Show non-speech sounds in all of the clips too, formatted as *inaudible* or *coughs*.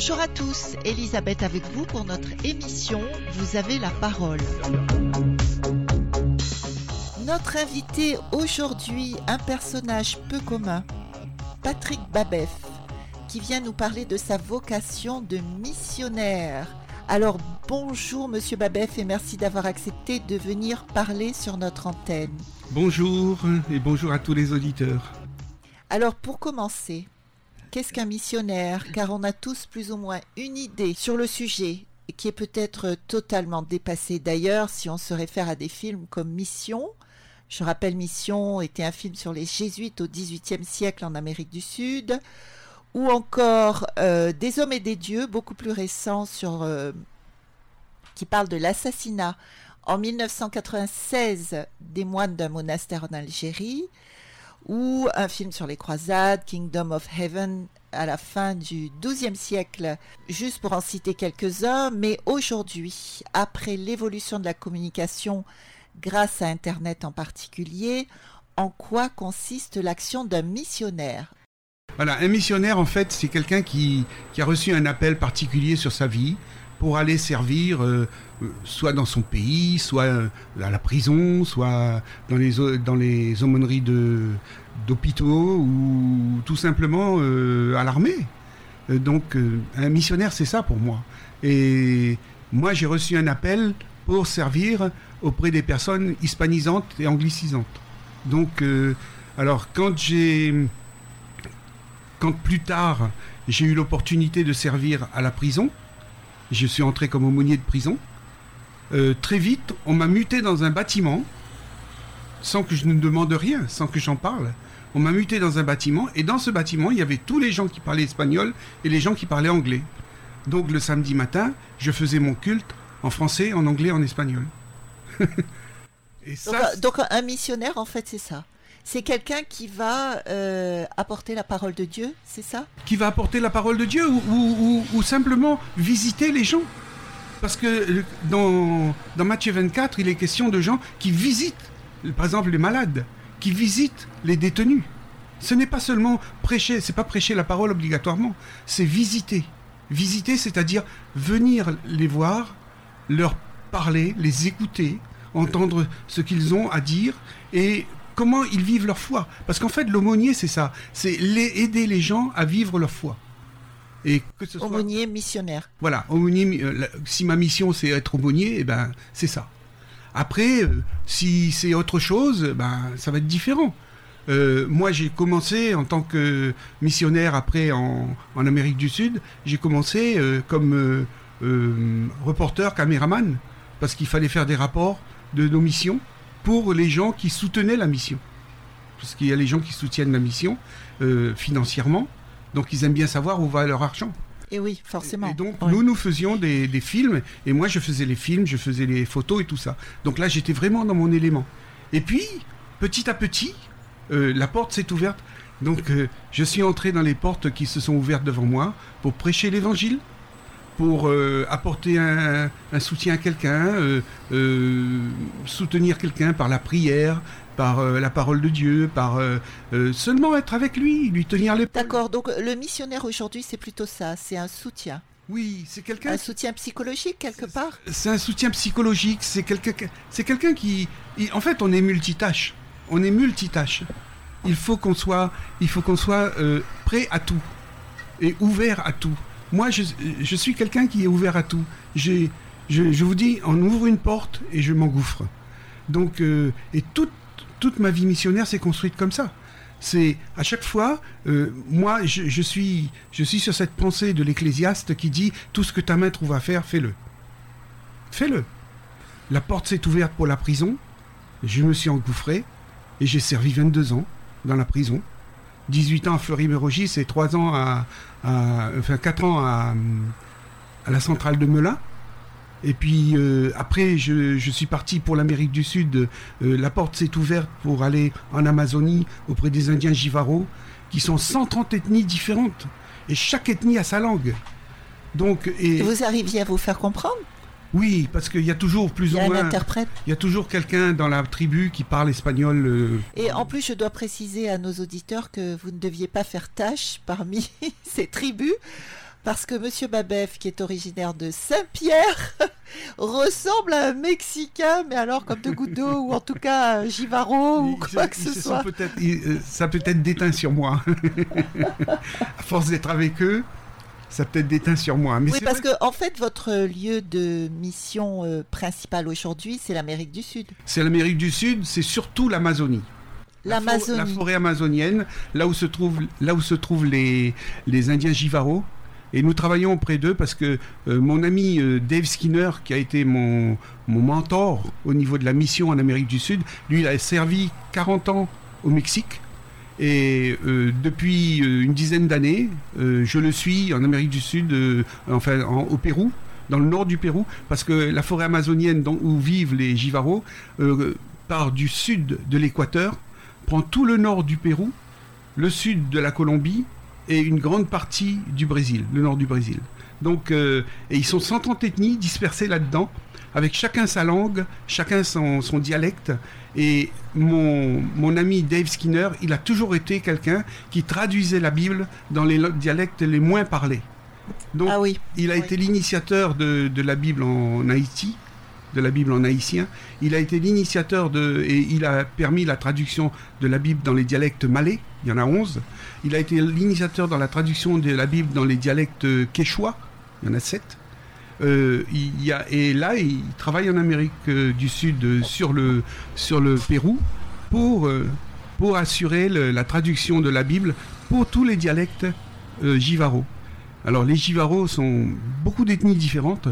Bonjour à tous, Elisabeth avec vous pour notre émission Vous avez la parole. Notre invité aujourd'hui, un personnage peu commun, Patrick Babeff, qui vient nous parler de sa vocation de missionnaire. Alors bonjour Monsieur Babeff et merci d'avoir accepté de venir parler sur notre antenne. Bonjour et bonjour à tous les auditeurs. Alors pour commencer, qu'est-ce qu'un missionnaire? Car on a tous plus ou moins une idée sur le sujet qui est peut-être totalement dépassée d'ailleurs si on se réfère à des films comme Mission. Je rappelle Mission était un film sur les jésuites au XVIIIe siècle en Amérique du Sud ou encore euh, Des hommes et des dieux, beaucoup plus récent, euh, qui parle de l'assassinat en 1996 des moines d'un monastère en Algérie, ou un film sur les croisades, Kingdom of Heaven, à la fin du XIIe siècle, juste pour en citer quelques-uns, mais aujourd'hui, après l'évolution de la communication grâce à Internet en particulier, en quoi consiste l'action d'un missionnaire? Voilà, un missionnaire, en fait, c'est quelqu'un qui, a reçu un appel particulier sur sa vie pour aller servir euh, euh, soit dans son pays, soit euh, à la prison, soit dans les, dans les aumôneries d'hôpitaux ou tout simplement à l'armée. donc, un missionnaire, c'est ça pour moi. Et moi, j'ai reçu un appel pour servir auprès des personnes hispanisantes et anglicisantes. Donc, alors, quand j'ai quand plus tard j'ai eu l'opportunité de servir à la prison, je suis entré comme aumônier de prison, euh, très vite on m'a muté dans un bâtiment, sans que je ne demande rien, sans que j'en parle. On m'a muté dans un bâtiment et dans ce bâtiment il y avait tous les gens qui parlaient espagnol et les gens qui parlaient anglais. Donc le samedi matin, je faisais mon culte en français, en anglais, en espagnol. *laughs* et ça, donc, donc un missionnaire en fait c'est ça c'est quelqu'un qui va euh, apporter la parole de Dieu, c'est ça? Qui va apporter la parole de Dieu ou, simplement visiter les gens? Parce que euh, dans, Matthieu 24, il est question de gens qui visitent, par exemple les malades, qui visitent les détenus. Ce n'est pas seulement prêcher, c'est pas prêcher la parole obligatoirement, c'est visiter. Visiter, c'est-à-dire venir les voir, leur parler, les écouter, entendre ce qu'ils ont à dire et comment ils vivent leur foi. Parce qu'en fait, l'aumônier, c'est ça. C'est aider les gens à vivre leur foi. Et que ce aumônier missionnaire. Voilà, aumônier, euh, si ma mission c'est être aumônier, eh ben, c'est ça. Après, euh, si c'est autre chose, ben, ça va être différent. Euh, moi, j'ai commencé en tant que missionnaire après en, en Amérique du Sud. J'ai commencé comme reporter, caméraman, parce qu'il fallait faire des rapports de nos missions pour les gens qui soutenaient la mission. Parce qu'il y a les gens qui soutiennent la mission euh, financièrement, donc ils aiment bien savoir où va leur argent. Et oui, forcément. Et donc nous, nous faisions des, films, et moi je faisais les films, je faisais les photos et tout ça. Donc là, j'étais vraiment dans mon élément. Et puis, petit à petit, euh, la porte s'est ouverte. Donc euh, je suis entré dans les portes qui se sont ouvertes devant moi pour prêcher l'évangile, pour euh, apporter un, soutien à quelqu'un, soutenir quelqu'un par la prière, par la parole de Dieu, par seulement être avec lui, lui tenir les D'accord, donc le missionnaire aujourd'hui, c'est plutôt ça, c'est un soutien. Oui, c'est quelqu'un. Un soutien psychologique quelque part. C'est un soutien psychologique. C'est quelqu'un. C'est quelqu'un qui. En fait, on est multitâche. On est multitâche. Il faut qu'on soit. Il faut qu'on soit prêt à tout et ouvert à tout. Moi, je, suis quelqu'un qui est ouvert à tout. Je, je, vous dis, on ouvre une porte et je m'engouffre. Donc, euh, et toute, toute ma vie missionnaire s'est construite comme ça. C'est à chaque fois, euh, moi, je, suis, je suis sur cette pensée de l'Ecclésiaste qui dit tout ce que ta main trouve à faire, fais-le. Fais-le. La porte s'est ouverte pour la prison. Je me suis engouffré et j'ai servi 22 ans dans la prison. 18 ans à Fleury-Mérogis et 3 ans à, enfin 4 ans à, la centrale de Melun. Et puis euh, après, je, suis parti pour l'Amérique du Sud. Euh, la porte s'est ouverte pour aller en Amazonie auprès des Indiens Jivaro, qui sont 130 ethnies différentes. Et chaque ethnie a sa langue. Donc, et... Vous arriviez à vous faire comprendre? Oui, parce qu'il y a toujours plus ou moins. interprète? Il y a toujours quelqu'un dans la tribu qui parle espagnol. Euh, Et en plus, je dois préciser à nos auditeurs que vous ne deviez pas faire tâche parmi *laughs* ces tribus Parce que Monsieur Babef, qui est originaire de Saint-Pierre, *laughs* ressemble à un Mexicain, mais alors comme de gouttes d'eau, ou en tout cas un Givaro, ou quoi que ce soit. Euh, ça peut être déteint sur moi. *laughs* à force d'être avec eux, ça peut être déteint sur moi. Mais oui, parce que en fait, votre lieu de mission euh, principale aujourd'hui, c'est l'Amérique du Sud. C'est l'Amérique du Sud, c'est surtout l'Amazonie. La, la, forêt amazonienne, là où se trouvent, là où se trouvent les, les Indiens Jivaro. Et nous travaillons auprès d'eux parce que euh, mon ami euh, Dave Skinner, qui a été mon, mentor au niveau de la mission en Amérique du Sud, lui, a servi 40 ans au Mexique. Et euh, depuis une dizaine d'années, je le suis en Amérique du Sud, enfin au Pérou, dans le nord du Pérou, parce que la forêt amazonienne où vivent les Jivaro part du sud de l'équateur prend tout le nord du Pérou, le sud de la Colombie et une grande partie du Brésil, le nord du Brésil. Donc, euh, et ils sont 130 ethnies dispersées là-dedans, avec chacun sa langue, chacun son, dialecte. Et mon, mon, ami Dave Skinner, il a toujours été quelqu'un qui traduisait la Bible dans les dialectes les moins parlés. Donc, ah oui. il a été l'initiateur de, de, la Bible en Haïti, de la Bible en haïtien. Il a été l'initiateur de, et il a permis la traduction de la Bible dans les dialectes malais, il y en a 11. Il a été l'initiateur dans la traduction de la Bible dans les dialectes quechua, il y en a 7. Euh, il y a, et là, il travaille en Amérique euh, du Sud euh, sur, le, Pérou pour, assurer la traduction de la Bible pour tous les dialectes jivaro. Alors les jivaro sont beaucoup d'ethnies différentes.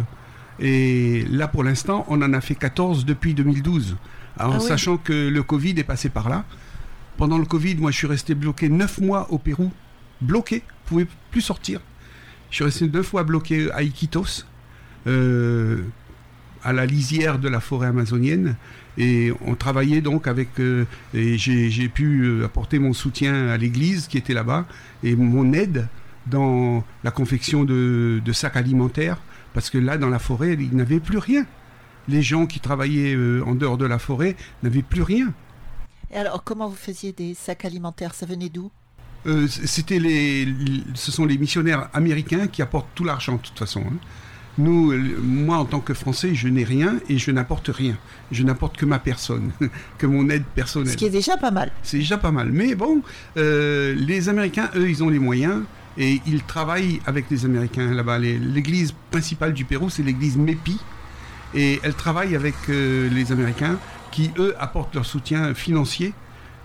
Et là, pour l'instant, on en a fait 14 depuis 2012. en ah sachant que le Covid est passé par là. Pendant le Covid, moi, je suis resté bloqué 9 mois au Pérou. Bloqué. Je pouvais plus sortir. Je suis resté 9 fois bloqué à Iquitos, euh, à la lisière de la forêt amazonienne. Et on travaillait donc avec. Euh, et j'ai pu euh, apporter mon soutien à l'église qui était là-bas et mon aide dans la confection de sacs alimentaires parce que là, dans la forêt, il n'avait plus rien. Les gens qui travaillaient euh, en dehors de la forêt n'avaient plus rien. Et alors, comment vous faisiez des sacs alimentaires? Ça venait d'où? Euh, C'était les, ce sont les missionnaires américains qui apportent tout l'argent de toute façon. Hein. Nous, euh, moi en tant que Français, je n'ai rien et je n'apporte rien. Je n'apporte que ma personne, *laughs* que mon aide personnelle. Ce qui est déjà pas mal. C'est déjà pas mal. Mais bon, les Américains, eux, ils ont les moyens. Et ils travaillent avec les Américains là-bas. L'église principale du Pérou, c'est l'église MEPI. Et elle travaille avec euh, les Américains qui, eux, apportent leur soutien financier.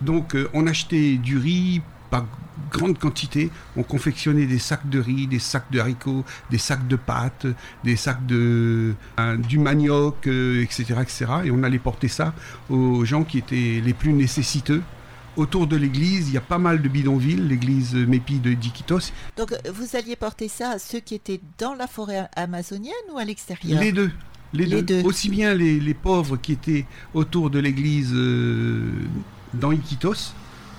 Donc, euh, on achetait du riz par grande quantité. On confectionnait des sacs de riz, des sacs de haricots, des sacs de pâtes, des sacs de, euh, du manioc, etc., etc. Et on allait porter ça aux gens qui étaient les plus nécessiteux autour de l'église, il y a pas mal de bidonvilles, l'église Mépi de Diquitos. Donc vous alliez porter ça à ceux qui étaient dans la forêt amazonienne ou à l'extérieur? Les deux. Les, deux. Aussi bien les, pauvres qui étaient autour de l'église euh, dans Iquitos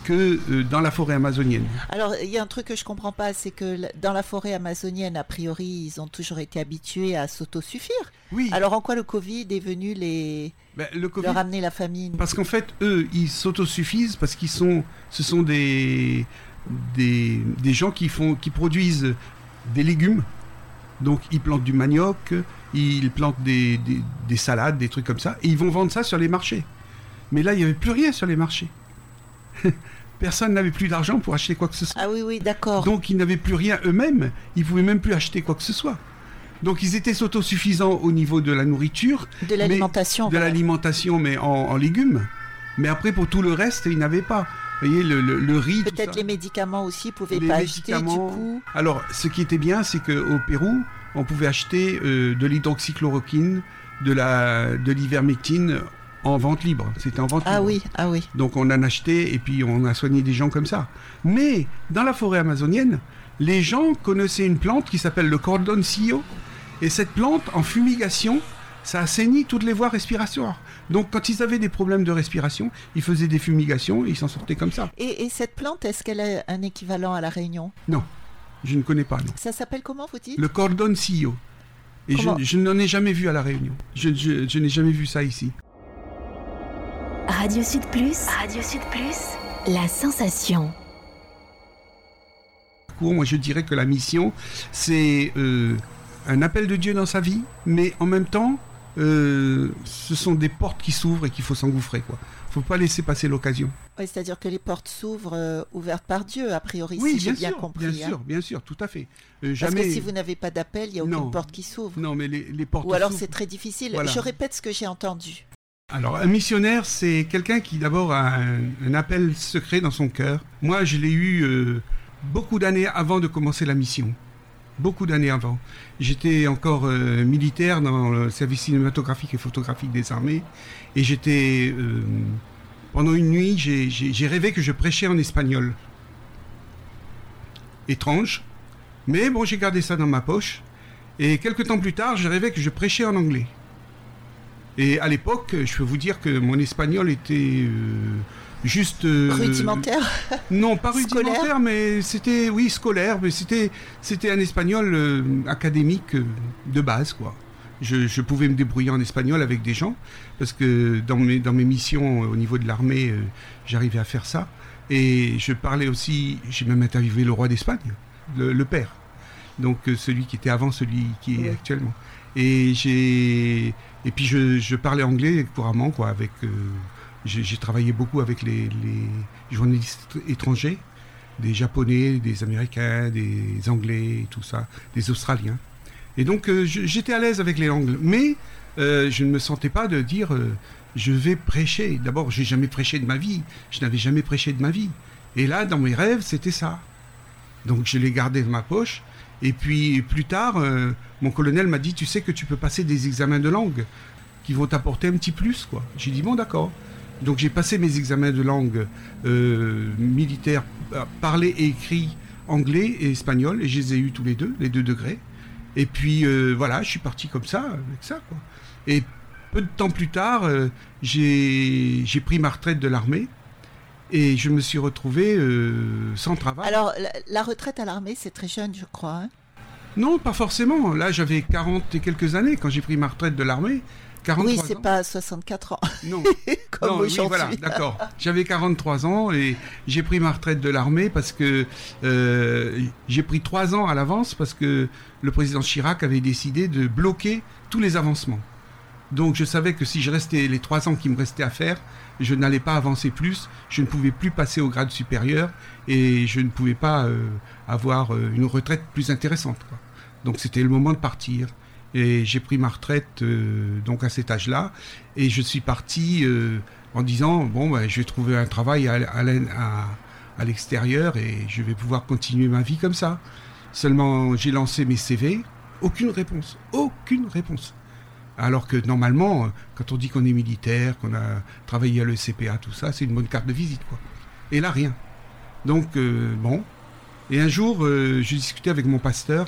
que euh, dans la forêt amazonienne. Alors, il y a un truc que je comprends pas, c'est que dans la forêt amazonienne, a priori, ils ont toujours été habitués à s'autosuffire. Oui. Alors, en quoi le Covid est venu les ben, le leur amener la famine? Parce qu'en fait, eux, ils s'autosuffisent parce qu'ils sont, ce sont des, des, des gens qui font, qui produisent des légumes. Donc, ils plantent du manioc, ils plantent des, des, des salades, des trucs comme ça, et ils vont vendre ça sur les marchés. Mais là, il n'y avait plus rien sur les marchés. *laughs* personne n'avait plus d'argent pour acheter quoi que ce soit. Ah oui, oui, d'accord. Donc ils n'avaient plus rien eux-mêmes, ils pouvaient même plus acheter quoi que ce soit. Donc ils étaient autosuffisants au niveau de la nourriture. De l'alimentation. De l'alimentation, mais en, légumes. Mais après, pour tout le reste, ils n'avaient pas. Vous voyez, le, riz. Peut-être les médicaments aussi, ils pouvaient pas acheter du coup. Alors, ce qui était bien, c'est qu'au Pérou, on pouvait acheter euh, de l'hydroxychloroquine, de l'ivermectine en vente libre. C'était en vente ah libre. oui, ah oui. Donc on en a acheté et puis on a soigné des gens comme ça. Mais dans la forêt amazonienne, les gens connaissaient une plante qui s'appelle le cordoncillo. Et cette plante, en fumigation, ça assainit toutes les voies respiratoires. Donc quand ils avaient des problèmes de respiration, ils faisaient des fumigations et ils s'en sortaient comme ça. Et, cette plante, est-ce qu'elle a un équivalent à la Réunion? Non, je ne connais pas. Non. Ça s'appelle comment, vous dites? Le cordoncillo. Et je, n'en ai jamais vu à la Réunion. je n'ai jamais vu ça ici. Radio Sud Plus. Radio Sud Plus. La sensation. moi je dirais que la mission, c'est euh, un appel de Dieu dans sa vie, mais en même temps, euh, ce sont des portes qui s'ouvrent et qu'il faut s'engouffrer. quoi. faut pas laisser passer l'occasion. Oui, c'est-à-dire que les portes s'ouvrent euh, ouvertes par Dieu, a priori, Oui, si j'ai bien compris. bien hein. sûr, bien sûr, tout à fait. Euh, Parce jamais. que si vous n'avez pas d'appel, il n'y a aucune Non. porte qui s'ouvre. Non, mais les, les portes Ou alors c'est très difficile. Voilà. Je répète ce que j'ai entendu. Alors, un missionnaire, c'est quelqu'un qui d'abord a un, appel secret dans son cœur. Moi, je l'ai eu euh, beaucoup d'années avant de commencer la mission. Beaucoup d'années avant. J'étais encore euh, militaire dans le service cinématographique et photographique des armées. Et j'étais. euh, pendant une nuit, j'ai rêvé que je prêchais en espagnol. Étrange. Mais bon, j'ai gardé ça dans ma poche. Et quelques temps plus tard, j'ai rêvé que je prêchais en anglais. Et à l'époque, je peux vous dire que mon espagnol était euh, juste. euh, Rudimentaire *laughs* Non, pas Scolaire rudimentaire, mais c'était, oui, scolaire, mais c'était, c'était un espagnol euh, académique de base, quoi. Je, je pouvais me débrouiller en espagnol avec des gens, parce que dans mes, dans mes missions au niveau de l'armée, j'arrivais à faire ça. Et je parlais aussi, j'ai même interviewé le roi d'Espagne, le, le père. Donc celui qui était avant celui qui est Oui. actuellement. Et j'ai et puis je, parlais anglais couramment quoi avec euh, j'ai travaillé beaucoup avec les, les journalistes étrangers, des japonais, des américains, des anglais, tout ça, des australiens. Et donc euh, j'étais à l'aise avec les langues, mais euh, je ne me sentais pas de dire je vais prêcher. D'abord, j'ai jamais prêché de ma vie, je n'avais jamais prêché de ma vie. Et là, dans mes rêves, c'était ça. Donc je l'ai gardé dans ma poche. Et puis plus tard, euh, mon colonel m'a dit, tu sais que tu peux passer des examens de langue qui vont t'apporter un petit plus, quoi. J'ai dit bon, d'accord. Donc j'ai passé mes examens de langue euh, militaire, euh, parlé et écrit anglais et espagnol, et je les ai eus tous les deux, les deux degrés. Et puis voilà, je suis parti comme ça, avec ça. Et peu de temps plus tard, j'ai pris ma retraite de l'armée et je me suis retrouvé euh, sans travail. Alors, la, la retraite à l'armée, c'est très jeune, je crois. hein. Non, pas forcément. Là, j'avais 40 et quelques années quand j'ai pris ma retraite de l'armée. 43 oui, c'est pas 64 ans, Non, *laughs* comme non, oui, aujourd'hui. voilà, d'accord. J'avais 43 ans et j'ai pris ma retraite de l'armée parce que euh, j'ai pris trois ans à l'avance parce que le président Chirac avait décidé de bloquer tous les avancements. Donc je savais que si je restais les trois ans qui me restaient à faire, je n'allais pas avancer plus, je ne pouvais plus passer au grade supérieur et je ne pouvais pas euh, avoir euh, une retraite plus intéressante. Donc c'était le moment de partir. Et j'ai pris ma retraite euh, donc à cet âge-là et je suis parti en disant bon ben, je vais trouver un travail à l'extérieur et je vais pouvoir continuer ma vie comme ça. Seulement j'ai lancé mes CV, aucune réponse, aucune réponse. Alors que normalement, euh, quand on dit qu'on est militaire, qu'on a travaillé à l'ECPA, tout ça, c'est une bonne carte de visite quoi. Et là rien. Donc euh, bon. Et un jour, euh, je discutais avec mon pasteur,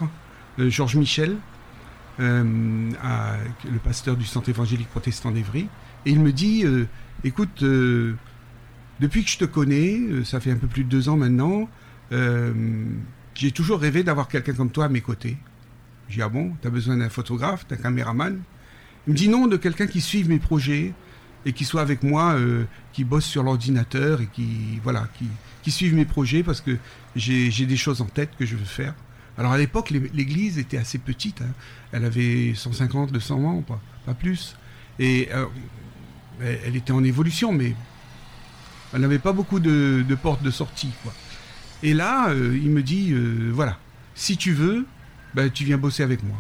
euh, Georges Michel, le pasteur du centre évangélique protestant d'Evry, et il me dit Écoute, depuis que je te connais, ça fait un peu plus de deux ans maintenant, j'ai toujours rêvé d'avoir quelqu'un comme toi à mes côtés. J'ai dit Ah bon, t'as besoin d'un photographe, d'un caméraman? Il me dit Non, de quelqu'un qui suive mes projets et qui soit avec moi, euh, qui bosse sur l'ordinateur et qui, voilà, qui, suive mes projets parce que j'ai des choses en tête que je veux faire. Alors à l'époque, l'é- l'église était assez petite. hein. Elle avait 150, 200 membres, pas, plus. Et euh, elle, était en évolution, mais elle n'avait pas beaucoup de, de portes de sortie. Et là, euh, il me dit, voilà, si tu veux, ben, tu viens bosser avec moi.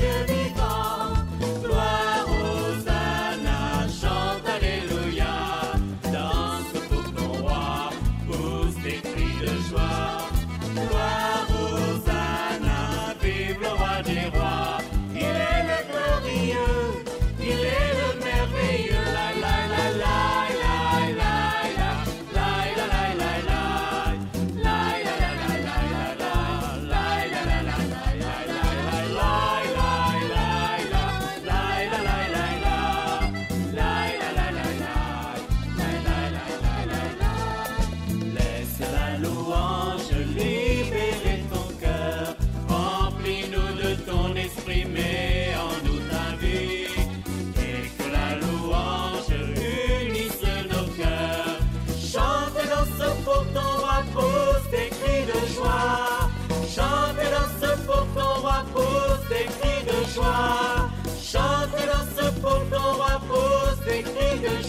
will be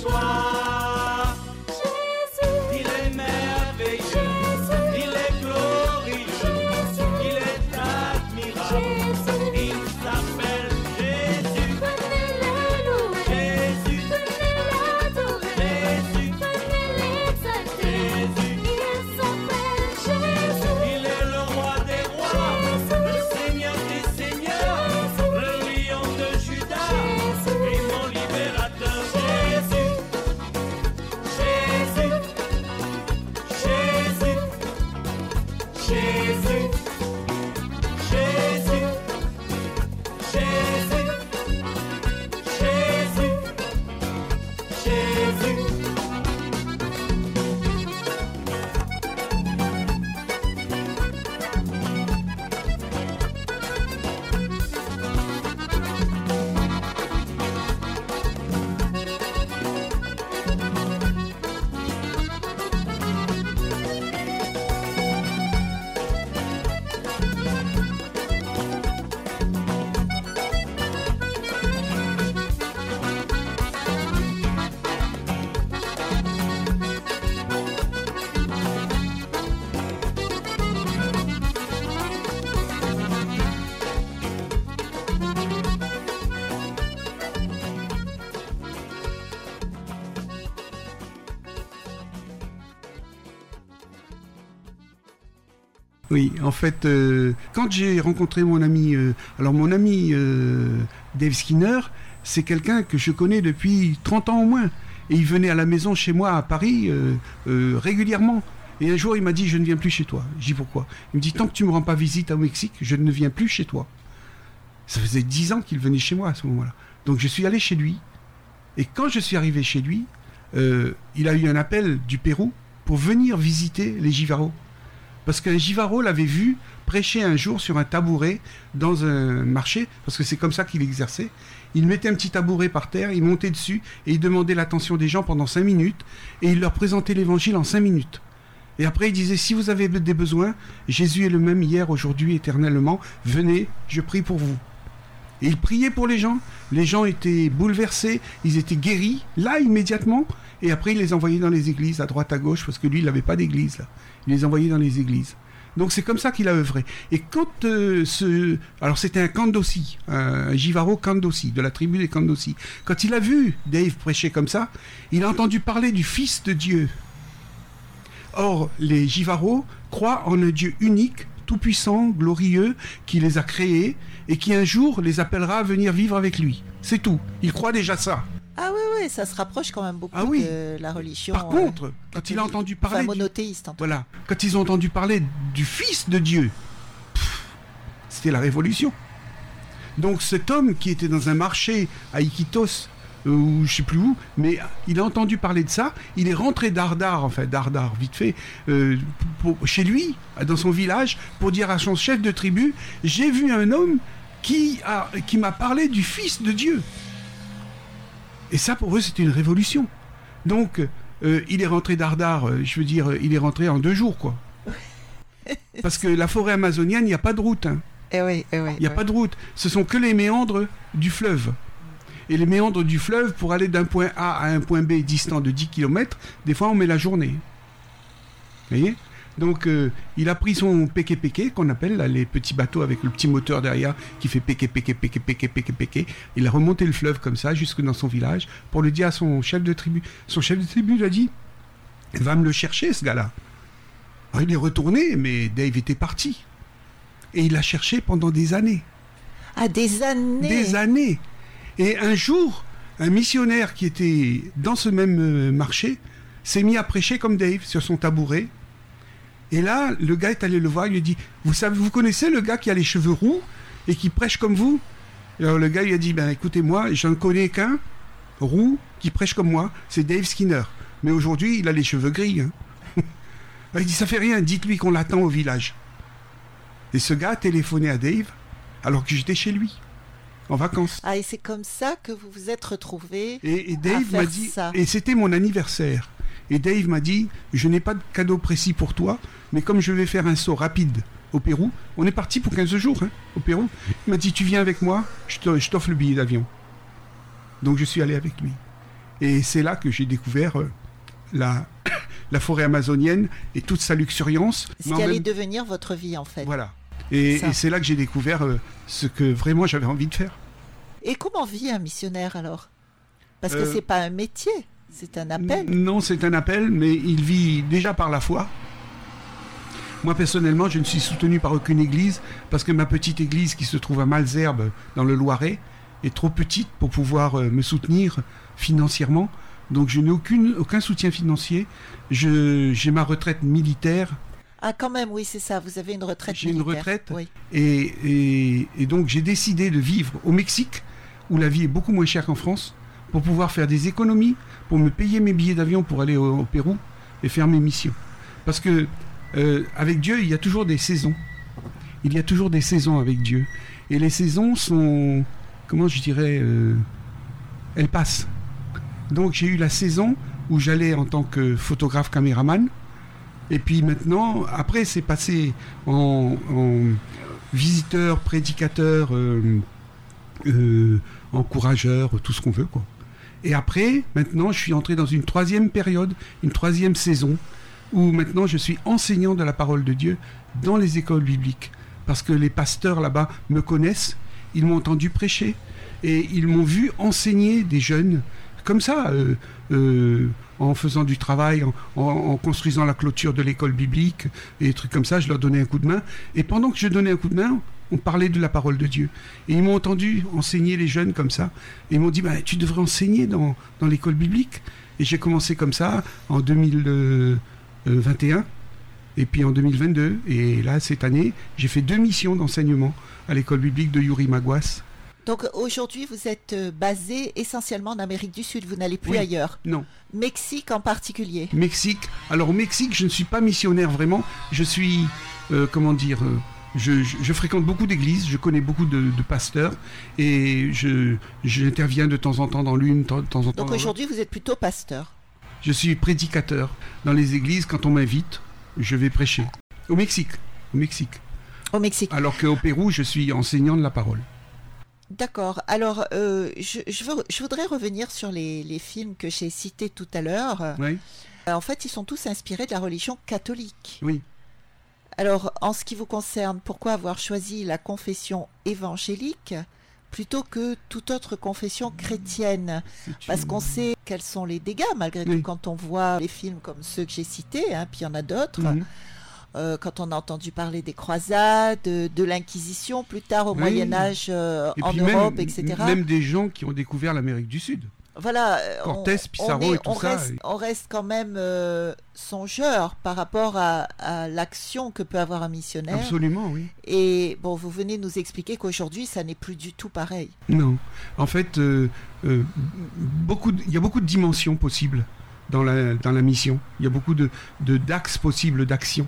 soir. she Oui, en fait, euh, quand j'ai rencontré mon ami, euh, alors mon ami euh, Dave Skinner, c'est quelqu'un que je connais depuis 30 ans au moins. Et il venait à la maison chez moi à Paris régulièrement. Et un jour, il m'a dit, je ne viens plus chez toi. J'ai dit, pourquoi? Il me dit, tant que tu me rends pas visite au Mexique, je ne viens plus chez toi. Ça faisait 10 ans qu'il venait chez moi à ce moment-là. Donc je suis allé chez lui. Et quand je suis arrivé chez lui, il a eu un appel du Pérou pour venir visiter les Givaros. Parce qu'un Givaro l'avait vu prêcher un jour sur un tabouret dans un marché, parce que c'est comme ça qu'il exerçait. Il mettait un petit tabouret par terre, il montait dessus et il demandait l'attention des gens pendant cinq minutes et il leur présentait l'évangile en cinq minutes. Et après, il disait, si vous avez des besoins, Jésus est le même hier, aujourd'hui, éternellement, venez, je prie pour vous. Et il priait pour les gens. Les gens étaient bouleversés, ils étaient guéris, là, immédiatement. Et après, il les envoyait dans les églises, à droite, à gauche, parce que lui, il n'avait pas d'église, là. Il les envoyait dans les églises. Donc c'est comme ça qu'il a œuvré. Et quand euh, ce... Alors c'était un Kandossi, un Jivaro Kandossi, de la tribu des Kandossi. Quand il a vu Dave prêcher comme ça, il a entendu parler du Fils de Dieu. Or, les Jivaros croient en un Dieu unique, tout-puissant, glorieux, qui les a créés et qui un jour les appellera à venir vivre avec lui. C'est tout. Ils croient déjà ça. Ah oui, oui, ça se rapproche quand même beaucoup Ah oui. de la religion. Par euh, contre, quand il a entendu parler... monothéiste en tout Voilà. Quand ils ont entendu parler du Fils de Dieu, c'était la révolution. Donc cet homme qui était dans un marché à Iquitos, euh, ou je sais plus où, mais il a entendu parler de ça, il est rentré d'Ardar, enfin d'Ardar, vite fait, euh, pour- chez lui, dans son village, pour dire à son chef de tribu, j'ai vu un homme qui a- qui m'a parlé du Fils de Dieu. Et ça, pour eux, c'était une révolution. Donc, euh, il est rentré d'Ardar, euh, je veux dire, il est rentré en deux jours, quoi. *laughs* Parce que la forêt amazonienne, il n'y a pas de route. hein. Eh oui, eh oui, Il n'y a oui. pas de route. Ce sont que les méandres du fleuve. Et les méandres du fleuve, pour aller d'un point A à un point B distant de 10 km, des fois on met la journée. Vous voyez? Donc euh, il a pris son péké-péké, qu'on appelle là, les petits bateaux avec le petit moteur derrière qui fait péké-péké, péké-péké, péké-péké. Il a remonté le fleuve comme ça jusque dans son village pour le dire à son chef de tribu. Son chef de tribu lui a dit Va me le chercher ce gars-là. Alors, il est retourné, mais Dave était parti. Et il l'a cherché pendant des années. Ah, des années. Des années. Et un jour, un missionnaire qui était dans ce même euh, marché s'est mis à prêcher comme Dave sur son tabouret. Et là, le gars est allé le voir, il lui dit Vous savez, vous connaissez le gars qui a les cheveux roux et qui prêche comme vous? Alors le gars lui a dit Ben écoutez-moi, j'en connais qu'un roux qui prêche comme moi, c'est Dave Skinner. Mais aujourd'hui, il a les cheveux gris. hein. *laughs* il dit Ça fait rien, dites-lui qu'on l'attend au village. Et ce gars a téléphoné à Dave alors que j'étais chez lui, en vacances. Ah, et c'est comme ça que vous vous êtes retrouvés. Et, et Dave m'a dit, ça. et c'était mon anniversaire. Et Dave m'a dit, je n'ai pas de cadeau précis pour toi, mais comme je vais faire un saut rapide au Pérou, on est parti pour 15 jours hein, au Pérou. Il m'a dit, tu viens avec moi, je t'offre le billet d'avion. Donc je suis allé avec lui. Et c'est là que j'ai découvert euh, la, *coughs* la forêt amazonienne et toute sa luxuriance. Ce qui allait même- devenir votre vie, en fait. Voilà. Et, c'est là que j'ai découvert euh, ce que vraiment j'avais envie de faire. Et comment vit un missionnaire alors? Parce que Euh, c'est pas un métier, c'est un appel. Non, c'est un appel, mais il vit déjà par la foi. Moi, personnellement, je ne suis soutenu par aucune église parce que ma petite église qui se trouve à Malzerbe, dans le Loiret, est trop petite pour pouvoir euh, me soutenir financièrement. Donc, je n'ai aucun soutien financier. J'ai ma retraite militaire Ah, quand même, oui, c'est ça. Vous avez une retraite J'ai une retraite. Oui. et, et- et donc j'ai décidé de vivre au Mexique, où la vie est beaucoup moins chère qu'en France, pour pouvoir faire des économies, pour me payer mes billets d'avion pour aller au, au Pérou et faire mes missions. Parce que euh, avec Dieu, il y a toujours des saisons. Il y a toujours des saisons avec Dieu. Et les saisons sont, comment je dirais, euh, elles passent. Donc j'ai eu la saison où j'allais en tant que photographe caméraman. Et puis maintenant, après, c'est passé en, visiteur, prédicateur, euh, euh, encourageur, tout ce qu'on veut. Quoi. Et après, maintenant, je suis entré dans une troisième période, une troisième saison, où maintenant je suis enseignant de la parole de Dieu dans les écoles bibliques. Parce que les pasteurs là-bas me connaissent, ils m'ont entendu prêcher, et ils m'ont vu enseigner des jeunes, comme ça, euh, en faisant du travail, en, construisant la clôture de l'école biblique, et des trucs comme ça, je leur donnais un coup de main. Et pendant que je donnais un coup de main, on parlait de la parole de Dieu. Et ils m'ont entendu enseigner les jeunes comme ça. Et ils m'ont dit, bah, tu devrais enseigner dans, dans l'école biblique. Et j'ai commencé comme ça en 2021. Et puis en 2022. Et là, cette année, j'ai fait deux missions d'enseignement à l'école biblique de Yuri Maguas. Donc aujourd'hui, vous êtes euh, basé essentiellement en Amérique du Sud. Vous n'allez plus Oui. ailleurs. Non, Mexique en particulier. Mexique. Alors au Mexique, je ne suis pas missionnaire vraiment. Je suis, euh, comment dire, euh, je, je- je fréquente beaucoup d'églises, je connais beaucoup de, de pasteurs et je j'interviens de temps en temps dans l'une, de temps en temps dans Donc aujourd'hui, vous êtes plutôt pasteur. Je suis prédicateur dans les églises. Quand on m'invite, je vais prêcher. Au Mexique, au Mexique. Au Mexique. Alors qu'au Pérou, je suis enseignant de la parole. D'accord. Alors, euh, je, je veux- je voudrais revenir sur les, les films que j'ai cités tout à l'heure. Oui, Euh, En fait, ils sont tous inspirés de la religion catholique. oui. Alors, en ce qui vous concerne, pourquoi avoir choisi la confession évangélique plutôt que toute autre confession chrétienne? Parce qu'on sait quels sont les dégâts, malgré Oui. tout, quand on voit les films comme ceux que j'ai cités, hein, puis il y en a d'autres. Euh, quand on a entendu parler des croisades, de, de l'Inquisition, plus tard au Oui. Moyen Âge euh, en Europe, même, etc. Même des gens qui ont découvert l'Amérique du Sud. Voilà. euh, Cortés, on- Pissarro on est- et tout on ça, Reste, et- on reste quand même euh, songeur par rapport à, à l'action que peut avoir un missionnaire. Absolument, oui. Et bon, vous venez nous expliquer qu'aujourd'hui, ça n'est plus du tout pareil. Non. En fait, beaucoup il y a beaucoup de dimensions possibles dans la, dans la mission. Il y a beaucoup de- d'axes possibles d'action.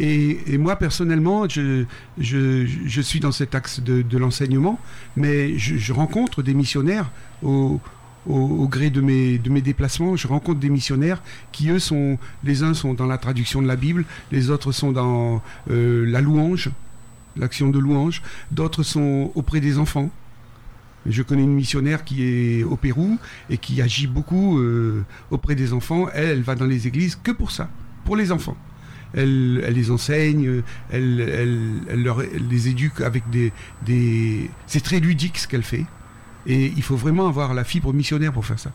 Et, moi, personnellement, je, suis dans cet axe de, l'enseignement, mais je, rencontre des missionnaires au, gré de mes, de mes déplacements. Je rencontre des missionnaires qui, eux, sont. Les uns sont dans la traduction de la Bible, les autres sont dans euh, la louange. l'action de louange. D'autres sont auprès des enfants. Je connais une missionnaire qui est au Pérou et qui agit beaucoup euh, auprès des enfants. Elle, elle va dans les églises que pour ça, pour les enfants. Elle, elle les enseigne, elle, elle, elle leur- elle les éduque avec des... des... C'est très ludique ce qu'elle fait. Et il faut vraiment avoir la fibre missionnaire pour faire ça.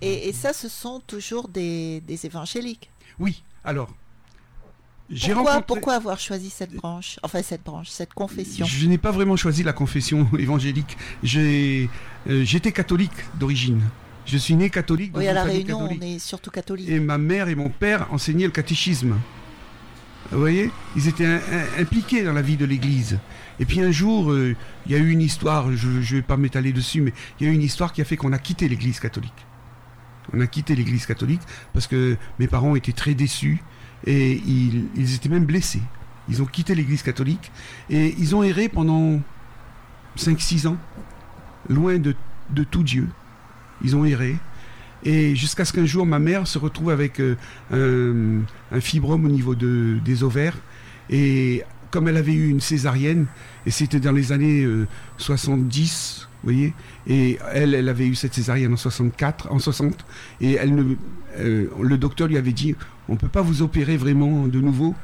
Et, et ça, ce sont toujours des, des évangéliques. Oui, alors... Pourquoi, rencontré- pourquoi avoir choisi cette branche Enfin, cette branche, cette confession? Je n'ai pas vraiment choisi la confession *laughs* évangélique. Euh, j'étais catholique d'origine. Je suis né catholique. Oui, à La Réunion, catholique. on est surtout catholique. Et ma mère et mon père enseignaient le catéchisme. Vous voyez Ils étaient impliqués dans la vie de l'Église. Et puis un jour, euh, il y a eu une histoire, je ne vais pas m'étaler dessus, mais il y a eu une histoire qui a fait qu'on a quitté l'Église catholique. On a quitté l'Église catholique parce que mes parents étaient très déçus et ils, étaient même blessés. Ils ont quitté l'Église catholique et ils ont erré pendant 5-6 ans, loin de tout Dieu. Ils ont erré. Et jusqu'à ce qu'un jour, ma mère se retrouve avec euh, un, fibrome au niveau de, des ovaires. Et comme elle avait eu une césarienne, et c'était dans les années euh, 70, vous voyez, et elle, elle avait eu cette césarienne en 64, en 60, et elle euh, le docteur lui avait dit, on ne peut pas vous opérer vraiment de nouveau,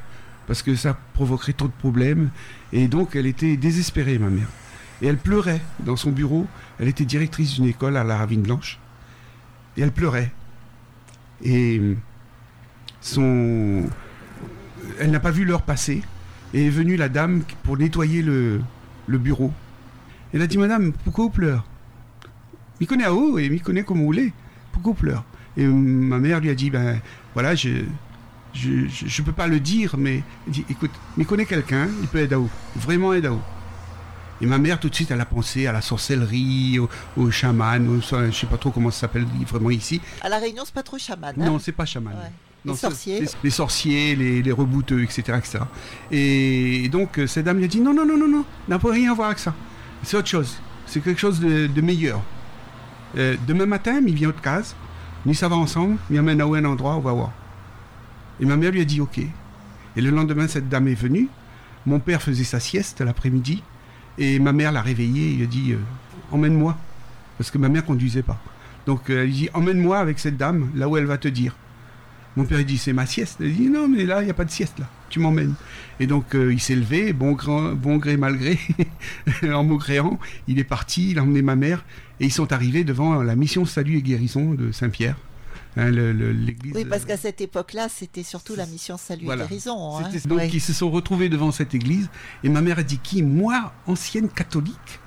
parce que ça provoquerait trop de problèmes. Et donc, elle était désespérée, ma mère. Et elle pleurait dans son bureau. Elle était directrice d'une école à la Ravine Blanche. Elle pleurait. Et son... elle n'a pas vu l'heure passer. Et est venue la dame pour nettoyer le, bureau. Elle a dit Madame, pourquoi vous pleurez? M'y connaît à haut et m'y connaît comme vous voulez. Pourquoi vous pleurez? Et ma mère lui a dit Ben voilà, je. Je ne peux pas le dire, mais écoute, m'y connaît quelqu'un, il peut aider à vous. Vraiment aider à vous. Et ma mère, tout de suite, elle a pensé à la sorcellerie, au, au chaman, au- je ne sais pas trop comment ça s'appelle vraiment ici. À La Réunion, c'est pas trop chaman. hein? Non, c'est pas chaman. Ouais. Non, Les sorciers. Les, les sorciers, les, les rebouteux, etc., etc. Et donc, euh, cette dame lui a dit non, non, non, non, non, n'a pas rien à voir avec ça. C'est autre chose. C'est quelque chose de, de meilleur. Euh, demain matin, il vient de case, ni ça va ensemble, il amène à un endroit, on va voir. Et ma mère lui a dit ok. Et le lendemain, cette dame est venue. Mon père faisait sa sieste l'après-midi. Et ma mère l'a réveillé. Il a dit euh, emmène-moi. Parce que ma mère conduisait pas. Donc euh, elle dit emmène-moi avec cette dame là où elle va te dire. Mon père il dit c'est ma sieste. Elle dit non mais là il n'y a pas de sieste là. Tu m'emmènes. Et donc euh, il s'est levé, bon, bon gré mal gré, *laughs* en maugréant. Il est parti, il a emmené ma mère et ils sont arrivés devant la mission Salut et Guérison de Saint-Pierre. Hein, le- le- l'église. Oui, parce qu'à cette époque-là, c'était surtout la mission Salut Voilà. et Guérison. hein. Donc Ouais. ils se sont retrouvés devant cette église et ma mère a dit qui? Moi, ancienne catholique,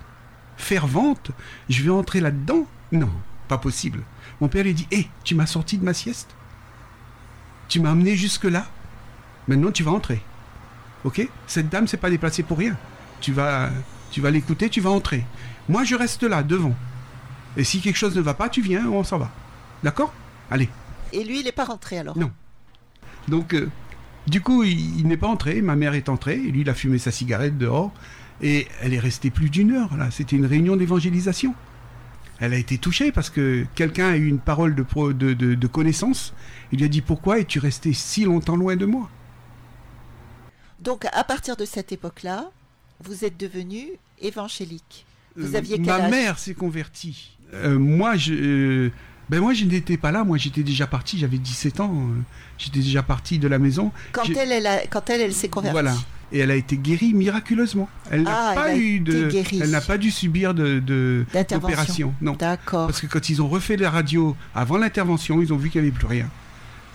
fervente, je vais entrer là-dedans? Non, pas possible. Mon père lui dit Hé, tu m'as sorti de ma sieste? Tu m'as amené jusque-là? Maintenant tu vas entrer. Ok? Cette dame s'est pas déplacée pour rien. Tu vas, tu vas l'écouter, tu vas entrer. Moi je reste là, devant. Et si quelque chose ne va pas, tu viens, on s'en va. D'accord? Allez. Et lui, il n'est pas rentré alors? Non. Donc, euh, du coup, il, il n'est pas entré. Ma mère est entrée. Et lui, il a fumé sa cigarette dehors. Et elle est restée plus d'une heure. Là, c'était une réunion d'évangélisation. Elle a été touchée parce que quelqu'un a eu une parole de, pro- de, de- de connaissance. Il lui a dit pourquoi es-tu resté si longtemps loin de moi? Donc, à partir de cette époque-là, vous êtes devenu évangélique. Vous Euh, aviez quel Ma mère s'est convertie. Euh, moi, je, euh, ben moi, je n'étais pas là. Moi, j'étais déjà parti. J'avais 17 ans. euh, J'étais déjà parti de la maison. Quand elle, elle, a- quand elle, elle s'est convertie. Voilà. Et elle a été guérie miraculeusement. Elle n'a Ah, pas eu de, guérie. elle n'a pas dû subir de, d'opération. Non. D'accord. Parce que quand ils ont refait la radio avant l'intervention, ils ont vu qu'il n'y avait plus rien.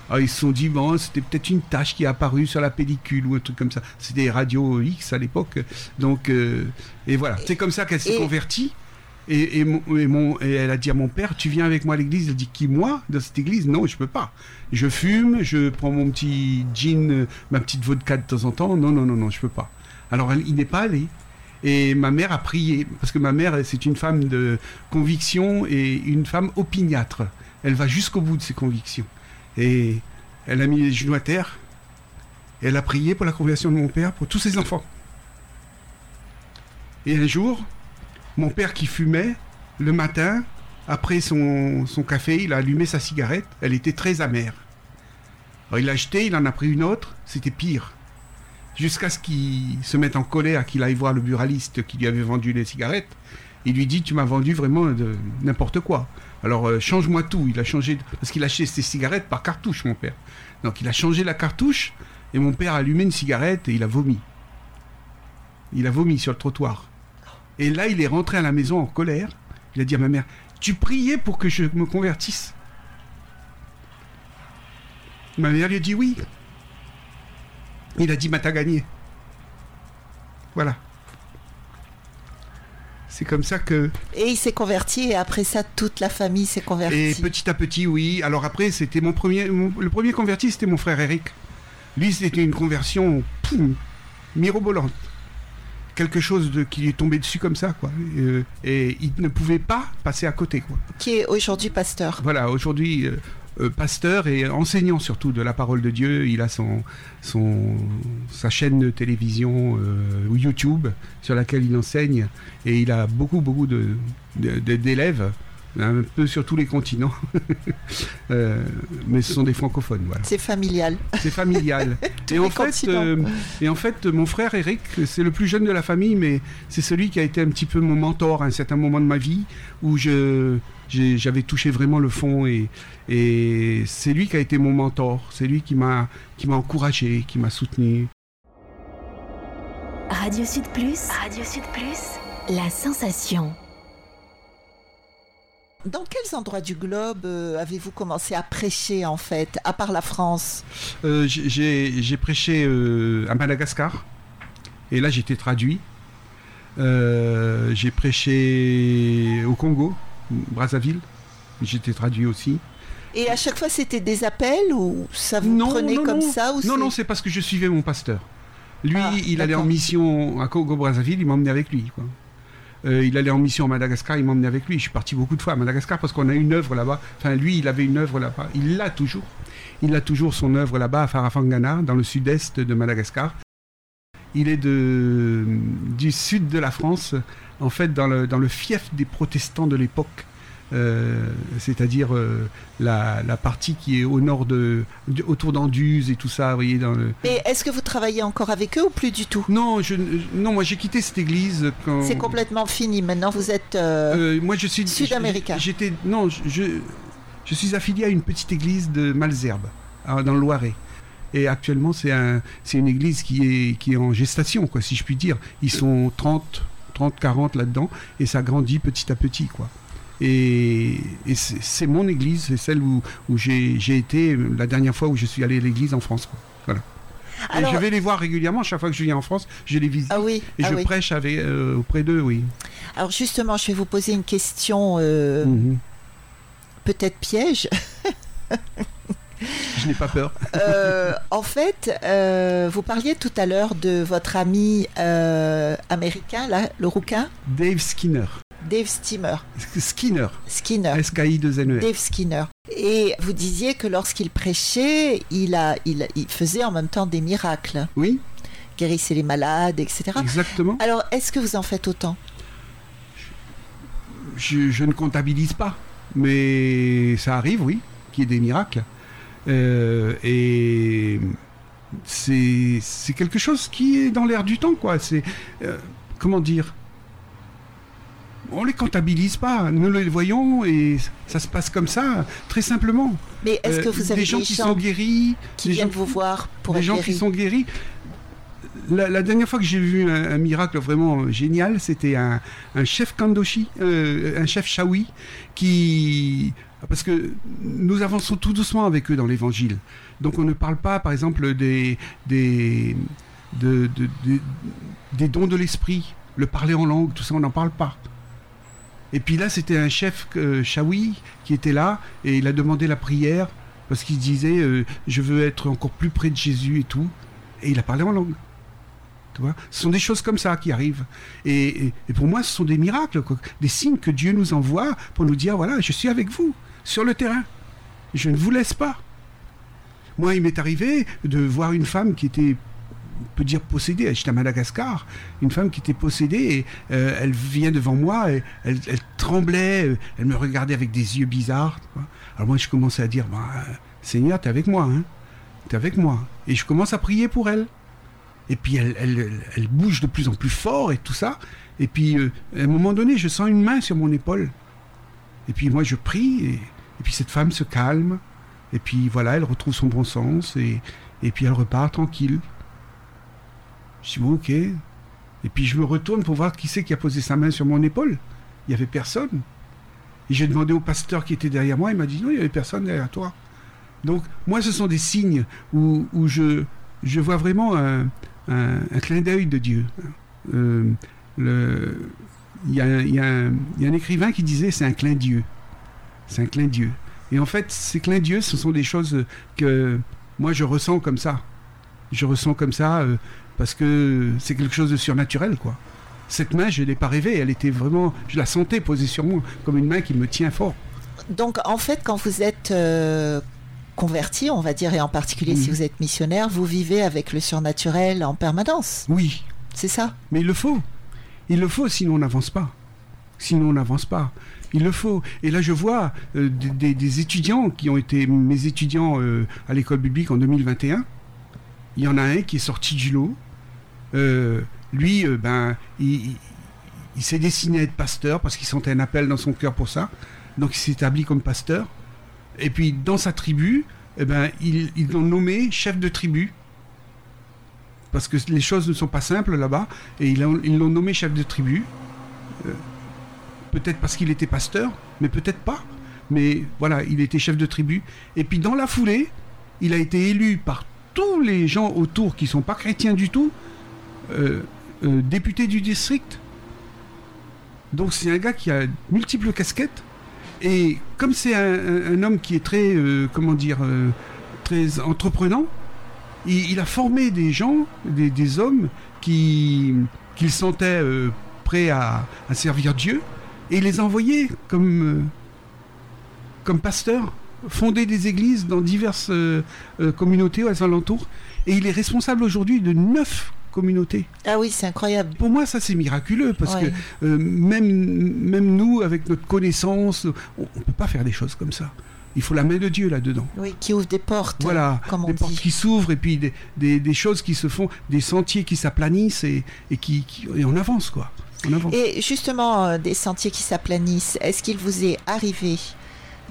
Alors, ils se sont dit, bon, c'était peut-être une tache qui est apparue sur la pellicule ou un truc comme ça. C'était des radios X à l'époque. Donc, euh, et voilà. C'est comme ça qu'elle s'est Et- convertie. Et, elle a dit à mon père, tu viens avec moi à l'église. Il dit, qui moi? Dans cette église? Non, je peux pas. Je fume, je prends mon petit euh, ma petite vodka de temps en temps. Non, non, non, non, je peux pas. Alors, elle- il n'est pas allé. Et ma mère a prié, parce que ma mère, c'est une femme de conviction et une femme opiniâtre. Elle va jusqu'au bout de ses convictions. Et elle a mis les genoux à terre. Et elle a prié pour la conversion de mon père, pour tous ses enfants. Et un jour, mon père qui fumait, le matin, après son, café, il a allumé sa cigarette. Elle était très amère. Il l'a acheté, il en a pris une autre, c'était pire. jusqu'à ce qu'il se mette en colère, qu'il aille voir le buraliste qui lui avait vendu les cigarettes. Il lui dit Tu m'as vendu vraiment n'importe quoi. Alors euh, change-moi tout. Il a changé, parce qu'il achetait ses cigarettes par cartouche, mon père. Donc il a changé la cartouche, et mon père a allumé une cigarette et il a vomi. Il a vomi sur le trottoir. Et là, il est rentré à la maison en colère. Il a dit à ma mère Tu priais pour que je me convertisse? Ma mère lui a dit oui. Il a dit bah t'as gagné. Voilà. C'est comme ça que. Et il s'est converti et après ça, toute la famille s'est convertie. Et petit à petit, oui. Alors après, c'était mon premier. mon- le premier converti, c'était mon frère Eric. Lui, c'était une conversion poum, mirobolante. Quelque chose de, qui lui est tombé dessus comme ça, quoi. Et, euh, et il ne pouvait pas passer à côté, quoi. Qui est aujourd'hui pasteur. Voilà, aujourd'hui, euh, euh, pasteur et enseignant surtout de la parole de Dieu. Il a son, son, sa chaîne de télévision euh, ou YouTube sur laquelle il enseigne et il a beaucoup, beaucoup de, de- de- d'élèves, un peu sur tous les continents. *laughs* Euh, mais ce sont des francophones, voilà. C'est familial. C'est familial. *laughs* Et, en fait, euh, et en fait, mon frère Eric, c'est le plus jeune de la famille, mais c'est celui qui a été un petit peu mon mentor à un certain moment de ma vie, où je, j'ai- j'avais touché vraiment le fond, et, et c'est lui qui a été mon mentor. C'est lui qui m'a, qui m'a encouragé, qui m'a soutenu. Radio Sud Plus. Radio Sud Plus. La sensation. Dans quels endroits du globe euh, avez-vous commencé à prêcher en fait, à part la France Euh, j'ai- prêché euh, à Madagascar, et là j'étais traduit. J'ai prêché au Congo, Brazzaville, j'étais traduit aussi. Et à chaque fois, c'était des appels ou ça vous Non, prenait non, comme non. ça ou Non, c'est- non, c'est parce que je suivais mon pasteur. Lui, Ah, il allait en mission à Congo-Brazzaville, il m'emmenait avec lui. quoi. Euh, il allait en mission à Madagascar, il m'emmenait avec lui. Je suis parti beaucoup de fois à Madagascar parce qu'on a une œuvre là-bas. Enfin, lui, il avait une œuvre là-bas. Il l'a toujours. Il a toujours son œuvre là-bas à Farafangana, dans le sud-est de Madagascar. Il est du sud de la France, en fait, dans le fief des protestants de l'époque. Euh, c'est-à-dire euh, la, la partie qui est au nord de, de- autour d'Anduze et tout ça, vous voyez, dans le, Mais est-ce que vous travaillez encore avec eux ou plus du tout? Non, je, non, moi j'ai quitté cette église quand. C'est complètement fini. Maintenant, vous êtes. euh, moi je suis Sud-américain. J'étais non, je, suis affilié à une petite église de Malzerbe dans le Loiret. Et actuellement c'est un, c'est une église qui est qui est en gestation quoi, si je puis dire. Ils sont 30, 30, 40 là-dedans et ça grandit petit à petit quoi. Et, et c'est mon église, c'est celle où, où j'ai été la dernière fois où je suis allé à l'église en France. Quoi. Voilà. Alors- Et je vais les voir régulièrement. Chaque fois que je viens en France, je les visite. Ah oui. Et ah je oui. prêche avec, euh, auprès d'eux, oui. Alors justement, je vais vous poser une question euh, Mhm. peut-être piège. *laughs* Je n'ai pas peur. Euh, en fait, vous parliez tout à l'heure de votre ami américain, là, le rouquin, Dave Skinner. Dave Steamer, Skinner. Skinner. S-K-I-2-N-E-R. Dave Skinner. Et vous disiez que lorsqu'il prêchait, il, a, il, il faisait en même temps des miracles, Oui, guérissait les malades, etc. exactement. Alors, est-ce que vous en faites autant? Je, je ne comptabilise pas. Mais ça arrive, oui, qu'il y ait des miracles. Euh, et c'est c'est quelque chose qui est dans l'air du temps, quoi. C'est. euh, comment dire? On les comptabilise pas, nous les voyons et ça se passe comme ça, très simplement. Mais est-ce que Euh, vous avez des gens qui gens sont guéris, qui viennent gens- vous voir pour des être gens guéris qui sont guéris. La, la dernière fois que j'ai vu un, un miracle vraiment génial, c'était un, un chef kandoshi, euh, un chef shawi, qui... Parce que nous avançons tout doucement avec eux dans l'évangile. Donc on ne parle pas, par exemple, des, des, de- de- de- des dons de l'esprit, le parler en langue, tout ça, on n'en parle pas. Et puis là, c'était un chef euh, qui était là, et il a demandé la prière, parce qu'il disait euh, je veux être encore plus près de Jésus et tout et il a parlé en langue. Tu vois? Ce sont des choses comme ça qui arrivent. Et, pour moi ce sont des miracles des signes que Dieu nous envoie pour nous dire voilà je suis avec vous sur le terrain. Je ne vous laisse pas moi il m'est arrivé de voir une femme qui était on peut dire possédée j'étais à Madagascar une femme qui était possédée euh, elle vient devant moi elle, tremblait euh, elle me regardait avec des yeux bizarres alors moi je commençais à dire bah, Seigneur, t'es avec moi, hein T'es avec moi. Et je commence à prier pour elle. Et puis elle, bouge de plus en plus fort et tout ça. Et puis euh, à un moment donné, je sens une main sur mon épaule. Et puis moi, je prie. Et, puis cette femme se calme. Et puis voilà, elle retrouve son bon sens. Et puis elle repart tranquille. Je dis, bon, ok. Et puis je me retourne pour voir qui c'est qui a posé sa main sur mon épaule. Il n'y avait personne. Et j'ai demandé au pasteur qui était derrière moi, il m'a dit, non, il n'y avait personne derrière toi. Donc, moi, ce sont des signes où, où je, je vois vraiment un, un, clin d'œil de Dieu. Euh, Il y, a, y a un écrivain qui disait c'est un clin d'Dieu. C'est un clin d'Dieu. Et en fait, ces clins d'Dieu, ce sont des choses que moi je ressens comme ça. Je ressens comme ça euh, parce que c'est quelque chose de surnaturel, quoi. Cette main, je ne l'ai pas rêvée. Elle était vraiment, je la sentais posée sur moi, comme une main qui me tient fort. Donc, en fait, quand vous êtes euh, converti, on va dire, et en particulier si Mhm. vous êtes missionnaire, vous vivez avec le surnaturel en permanence. Oui, C'est ça? Mais il le faut. Il le faut, sinon on n'avance pas. Sinon on n'avance pas. Il le faut. Et là, je vois euh, des, des- des étudiants qui ont été mes étudiants euh, à l'école biblique en 2021. Il y en a un qui est sorti du lot. Euh, lui, euh, ben, il, s'est destiné à être pasteur parce qu'il sentait un appel dans son cœur pour ça. Donc il s'est établi comme pasteur. Et puis dans sa tribu, eh ben, ils l'ont nommé chef de tribu. Parce que les choses ne sont pas simples là-bas. Et ils l'ont nommé chef de tribu. Euh, peut-être parce qu'il était pasteur, mais peut-être pas. Mais voilà, il était chef de tribu. Et puis dans la foulée, il a été élu par tous les gens autour qui sont pas chrétiens du tout, euh, euh, député du district. Donc c'est un gars qui a multiples casquettes. Et comme c'est un, homme qui est très, euh, comment dire, très entreprenant, il, a formé des gens, des, hommes qui qu'il sentait prêts à, servir Dieu, et il les a envoyés comme comme pasteurs, fonder des églises dans diverses communautés aux alentours, et il est responsable aujourd'hui de neuf communautés. Ah oui, c'est incroyable. Pour moi, ça c'est miraculeux parce Ouais. que euh, même, même nous, avec notre connaissance, on ne peut pas faire des choses comme ça. Il faut la main de Dieu là-dedans. Oui, qui ouvre des portes. Voilà, comme on des portes qui s'ouvrent et puis des, des- des choses qui se font, des sentiers qui s'aplanissent et, et qui, qui- et on avance quoi. On avance. Et justement, euh, des sentiers qui s'aplanissent, est-ce qu'il vous est arrivé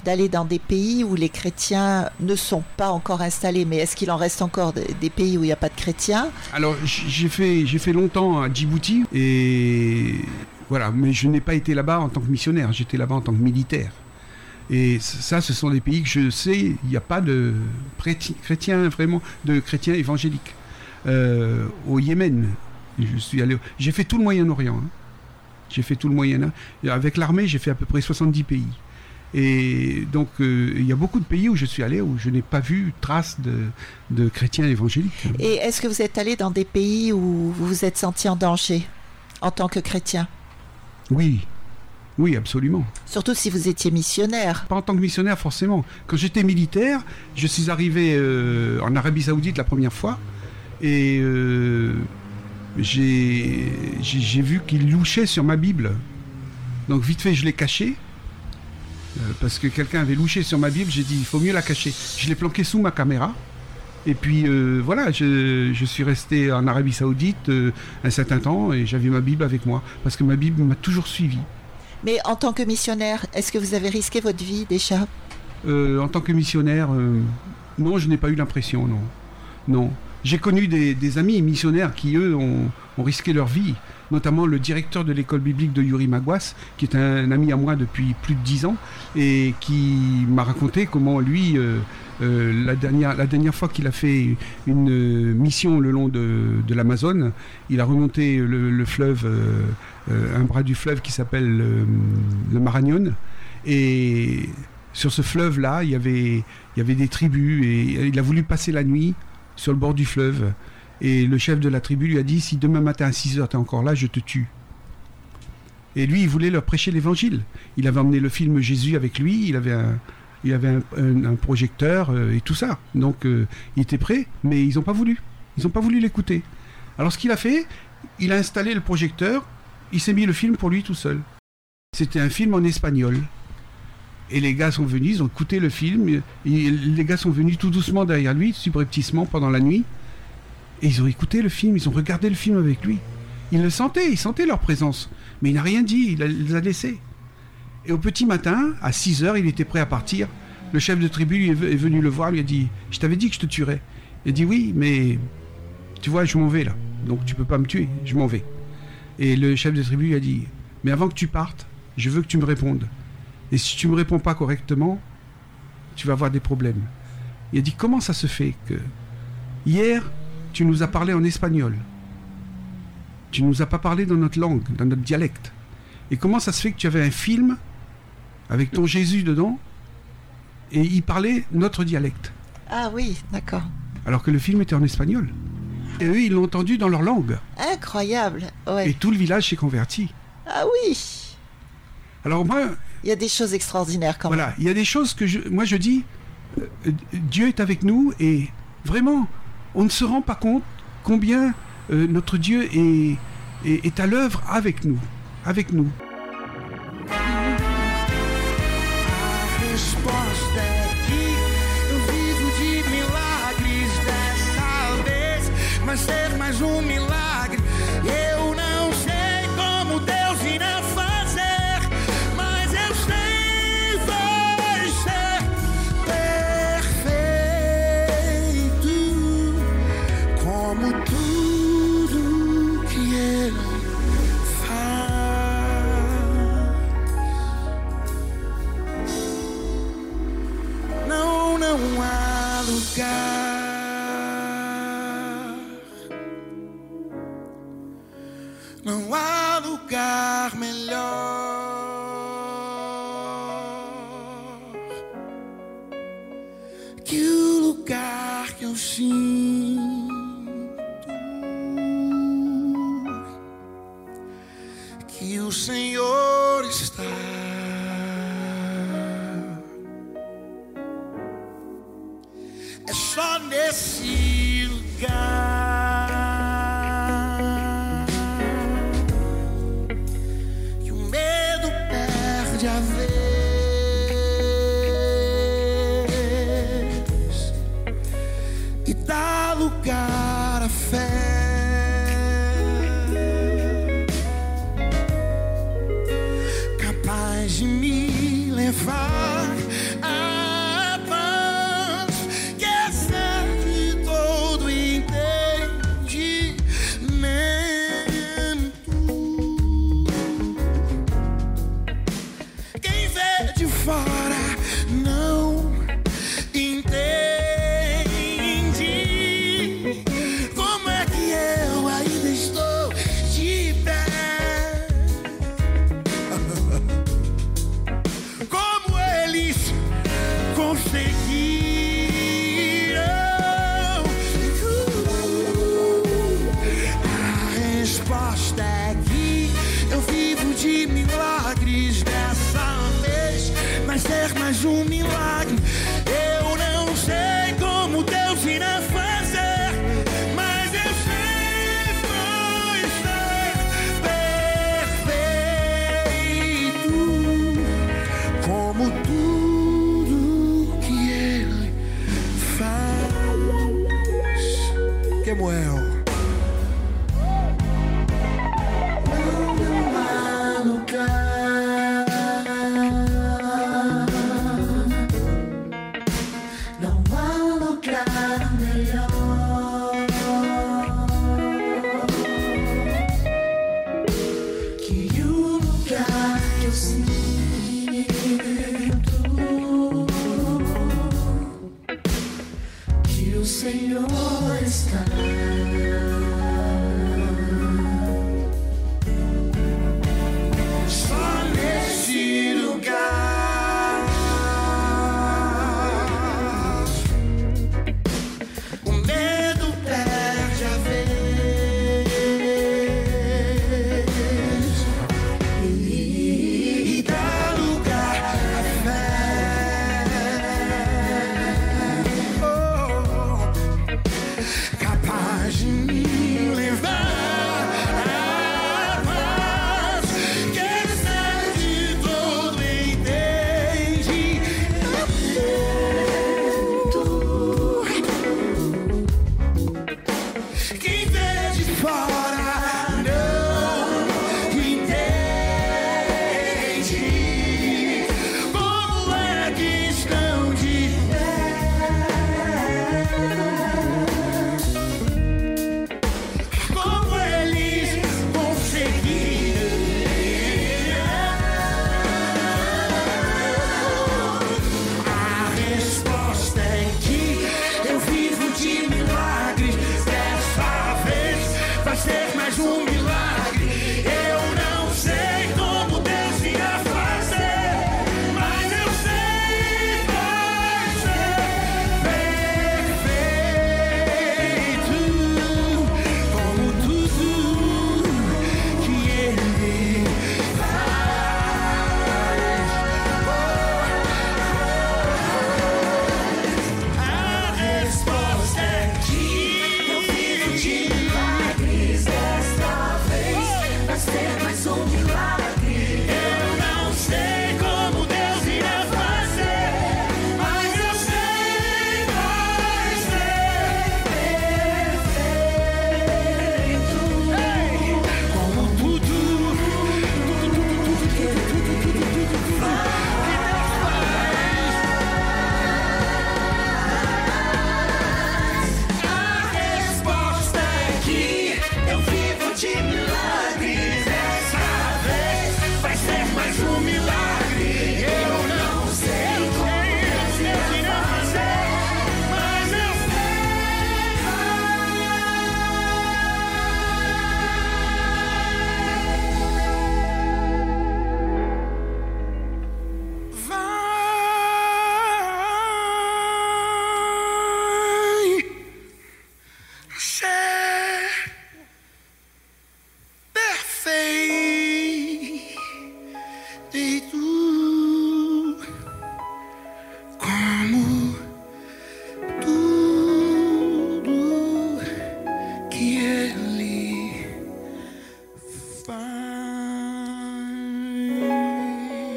d'aller dans des pays où les chrétiens ne sont pas encore installés, mais est-ce qu'il en reste encore des, pays où il n'y a pas de chrétiens? Alors j'ai fait, longtemps à Djibouti et voilà, mais je n'ai pas été là-bas en tant que missionnaire, j'étais là-bas en tant que militaire. Et ça, ce sont des pays que je sais, il n'y a pas de chréti- chrétiens vraiment, de chrétiens évangéliques. Euh, au Yémen, je suis allé, j'ai fait tout le Moyen-Orient. hein. J'ai fait tout le Moyen-Orient. Avec l'armée, j'ai fait à peu près 70 pays. Et donc, euh, il y a beaucoup de pays où je suis allé où je n'ai pas vu trace de, de chrétiens évangéliques. Et est-ce que vous êtes allé dans des pays où vous vous êtes senti en danger en tant que chrétien? Oui, oui, absolument. Surtout si vous étiez missionnaire. Pas en tant que missionnaire, forcément. Quand j'étais militaire, je suis arrivé euh, en Arabie Saoudite la première fois et euh, j'ai vu qu'il louchait sur ma Bible. Donc, vite fait, je l'ai caché. Euh, parce que quelqu'un avait louché sur ma Bible, j'ai dit il faut mieux la cacher. Je l'ai planqué sous ma caméra. Et puis euh, voilà, je, je suis resté en Arabie Saoudite euh, un certain temps et j'avais ma Bible avec moi. Parce que ma Bible m'a toujours suivi. Mais en tant que missionnaire, est-ce que vous avez risqué votre vie déjà? Euh, en tant que missionnaire, non, je n'ai pas eu l'impression, non. Non. J'ai connu des, des amis missionnaires qui, eux, ont, ont risqué leur vie, notamment le directeur de l'école biblique de Yuri Maguas, qui est un, ami à moi depuis plus de dix ans, et qui m'a raconté comment lui, euh, euh, la, dernière, fois qu'il a fait une euh, mission le long de, l'Amazone, il a remonté le, le fleuve, un bras du fleuve qui s'appelle le Marañón, et sur ce fleuve-là, il y avait des tribus et il a voulu passer la nuit sur le bord du fleuve. Et le chef de la tribu lui a dit si demain matin à 6 heures tu encore là, je te tue. Et lui, il voulait leur prêcher l'évangile. Il avait emmené le film Jésus avec lui, il avait un, il avait un, projecteur euh, et tout ça. Donc euh, il était prêt, mais ils n'ont pas voulu. Ils n'ont pas voulu l'écouter. Alors ce qu'il a fait, il a installé le projecteur, il s'est mis le film pour lui tout seul. C'était un film en espagnol. Et les gars sont venus, ils ont écouté le film. Les gars sont venus tout doucement derrière lui, subrepticement pendant la nuit. Et ils ont écouté le film, ils ont regardé le film avec lui. Ils le sentaient, ils sentaient leur présence. Mais il n'a rien dit, il, les a laissés. Et au petit matin, à 6 heures, il était prêt à partir. Le chef de tribu est, venu le voir, lui a dit Je t'avais dit que je te tuerais. Il a dit Oui, mais tu vois, je m'en vais là. Donc tu peux pas me tuer, je m'en vais. Et le chef de tribu lui a dit Mais avant que tu partes, je veux que tu me répondes. Et si tu me réponds pas correctement, tu vas avoir des problèmes. Il a dit Comment ça se fait que hier, tu nous as parlé en espagnol Tu nous as pas parlé dans notre langue, dans notre dialecte. Et comment ça se fait que tu avais un film avec ton Jésus dedans et il parlait notre dialecte? Ah oui, d'accord. Alors que le film était en espagnol. Et eux, ils l'ont entendu dans leur langue. Incroyable. Ouais. Et tout le village s'est converti. Ah oui. Alors moi. Il y a des choses extraordinaires quand même. Voilà, il y a des choses que je, moi je dis, euh, Dieu est avec nous et vraiment, on ne se rend pas compte combien euh, notre Dieu est, est, à l'œuvre avec nous, avec nous. Não, há lugar. Não há lugar melhor.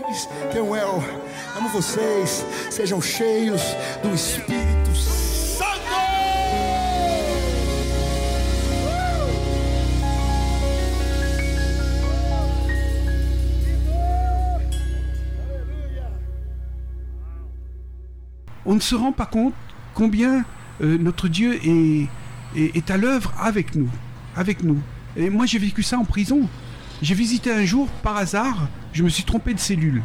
Então eu amo vocês. Sejam cheios do Espírito Santo. On ne se rend pas compte combien euh, notre Dieu est, est, est à l'œuvre avec nous. Avec nous. Et moi, j'ai vécu ça en prison. J'ai visité un jour, par hasard, je me suis trompé de cellule.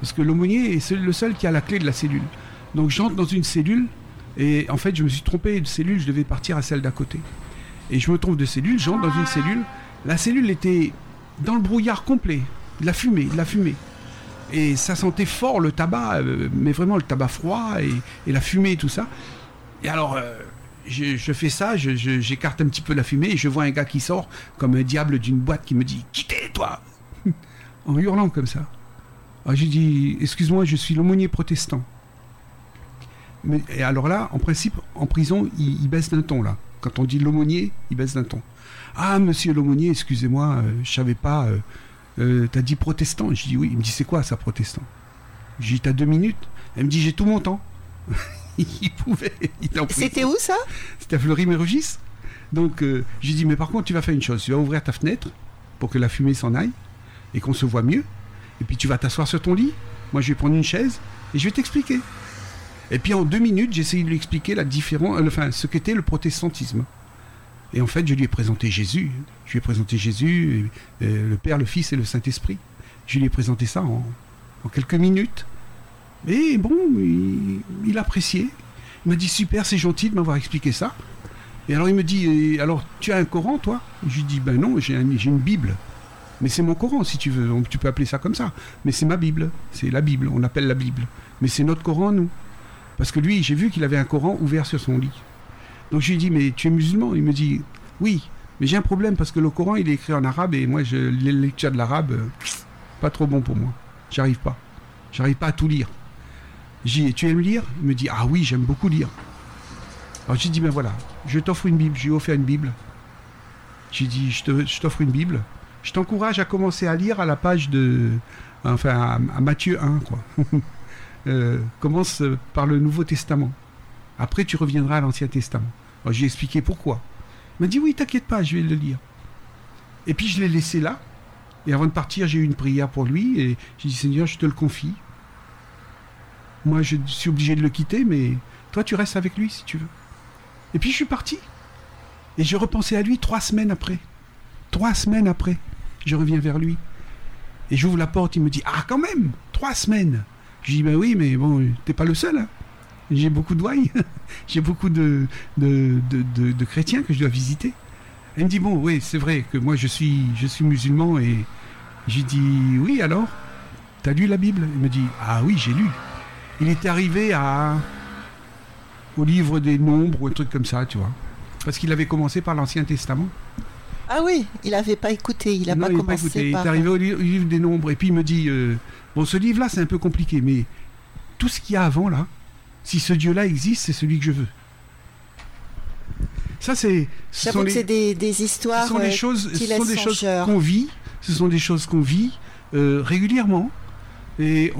Parce que l'aumônier est le seul qui a la clé de la cellule. Donc j'entre dans une cellule, et en fait, je me suis trompé de cellule, je devais partir à celle d'à côté. Et je me trompe de cellule, j'entre dans une cellule. La cellule était dans le brouillard complet, de la fumée, de la fumée. Et ça sentait fort le tabac, euh, mais vraiment le tabac froid et, et la fumée et tout ça. Et alors, euh, je, je fais ça, je- je- j'écarte un petit peu la fumée et je vois un gars qui sort comme un diable d'une boîte qui me dit Quittez, toi En hurlant comme ça. Alors j'ai dit Excuse-moi, je suis l'aumônier protestant. Mais, et alors là, en principe, en prison, il, il baisse d'un ton là. Quand on dit l'aumônier, il baisse d'un ton. Ah, monsieur l'aumônier, excusez-moi, euh, je savais pas. euh, euh, T'as dit protestant Je dis oui. Il me dit C'est quoi ça, protestant? J'ai dit T'as deux minutes? Elle me dit J'ai tout mon temps. *laughs* il pouvait. Il. C'était où ça? C'était à Fleury-Mérogis. Donc, euh, j'ai dit, mais par contre, tu vas faire une chose. Tu vas ouvrir ta fenêtre pour que la fumée s'en aille et qu'on se voit mieux. Et puis, tu vas t'asseoir sur ton lit. Moi, je vais prendre une chaise et je vais t'expliquer. Et puis, en deux minutes, j'ai essayé de lui expliquer la différence, euh, enfin, ce qu'était le protestantisme. Et en fait, je lui ai présenté Jésus. Je lui ai présenté Jésus, et, euh, le Père, le Fils et le Saint-Esprit. Je lui ai présenté ça en, quelques minutes. Et bon, il, appréciait. Il m'a dit super, c'est gentil de m'avoir expliqué ça. Et alors il me dit, alors tu as un Coran toi? Je lui dis, ben non, j'ai une Bible. Mais c'est mon Coran si tu veux, donc tu peux appeler ça comme ça. Mais c'est ma Bible, c'est la Bible, on l'appelle la Bible. Mais c'est notre Coran, nous. Parce que lui, j'ai vu qu'il avait un Coran ouvert sur son lit. Donc je lui ai dit, mais tu es musulman? Il me dit, oui, mais j'ai un problème parce que le Coran, il est écrit en arabe et moi, je, les lectures de l'arabe, euh, pas trop bon pour moi. J'arrive pas. J'arrive pas à tout lire. J'ai dit, tu aimes lire? Il me dit, ah oui, j'aime beaucoup lire. Alors j'ai dit, ben voilà, je t'offre une Bible. Je lui ai offert une Bible. J'ai dit, je t'offre une Bible. Je t'encourage à commencer à lire à la page de. Enfin, à, Matthieu 1, quoi. *laughs* Euh, commence par le Nouveau Testament. Après, tu reviendras à l'Ancien Testament. J'ai expliqué pourquoi. Il m'a dit, oui, t'inquiète pas, je vais le lire. Et puis, je l'ai laissé là. Et avant de partir, j'ai eu une prière pour lui. Et j'ai dit, Seigneur, je te le confie. Moi, je suis obligé de le quitter, mais toi, tu restes avec lui si tu veux. Et puis, je suis parti. Et j'ai repensé à lui trois semaines après. Trois semaines après, je reviens vers lui. Et j'ouvre la porte, il me dit Ah, quand même Trois semaines Je dis Ben oui, mais bon, t'es pas le seul. hein. J'ai beaucoup de douailles. *laughs* J'ai beaucoup de, de, de, de- de chrétiens que je dois visiter. Elle me dit Bon, oui, c'est vrai que moi, je suis, je suis musulman. Et j'ai dit Oui, alors T'as lu la Bible? Il me dit Ah oui, j'ai lu. Il était arrivé à au livre des nombres ou un truc comme ça, tu vois. Parce qu'il avait commencé par l'Ancien Testament. Ah oui, il n'avait pas écouté, il n'a pas il commencé pas écouté. Il est arrivé au, li- au livre des nombres et puis il me dit euh, Bon, ce livre-là, c'est un peu compliqué, mais tout ce qu'il y a avant, là, si ce Dieu-là existe, c'est celui que je veux. Ça, c'est. Ce sont les, des, des ce histoires sont des euh, choses, qui ce sont des choses qu'on vit. Ce sont des choses qu'on vit euh, régulièrement. Et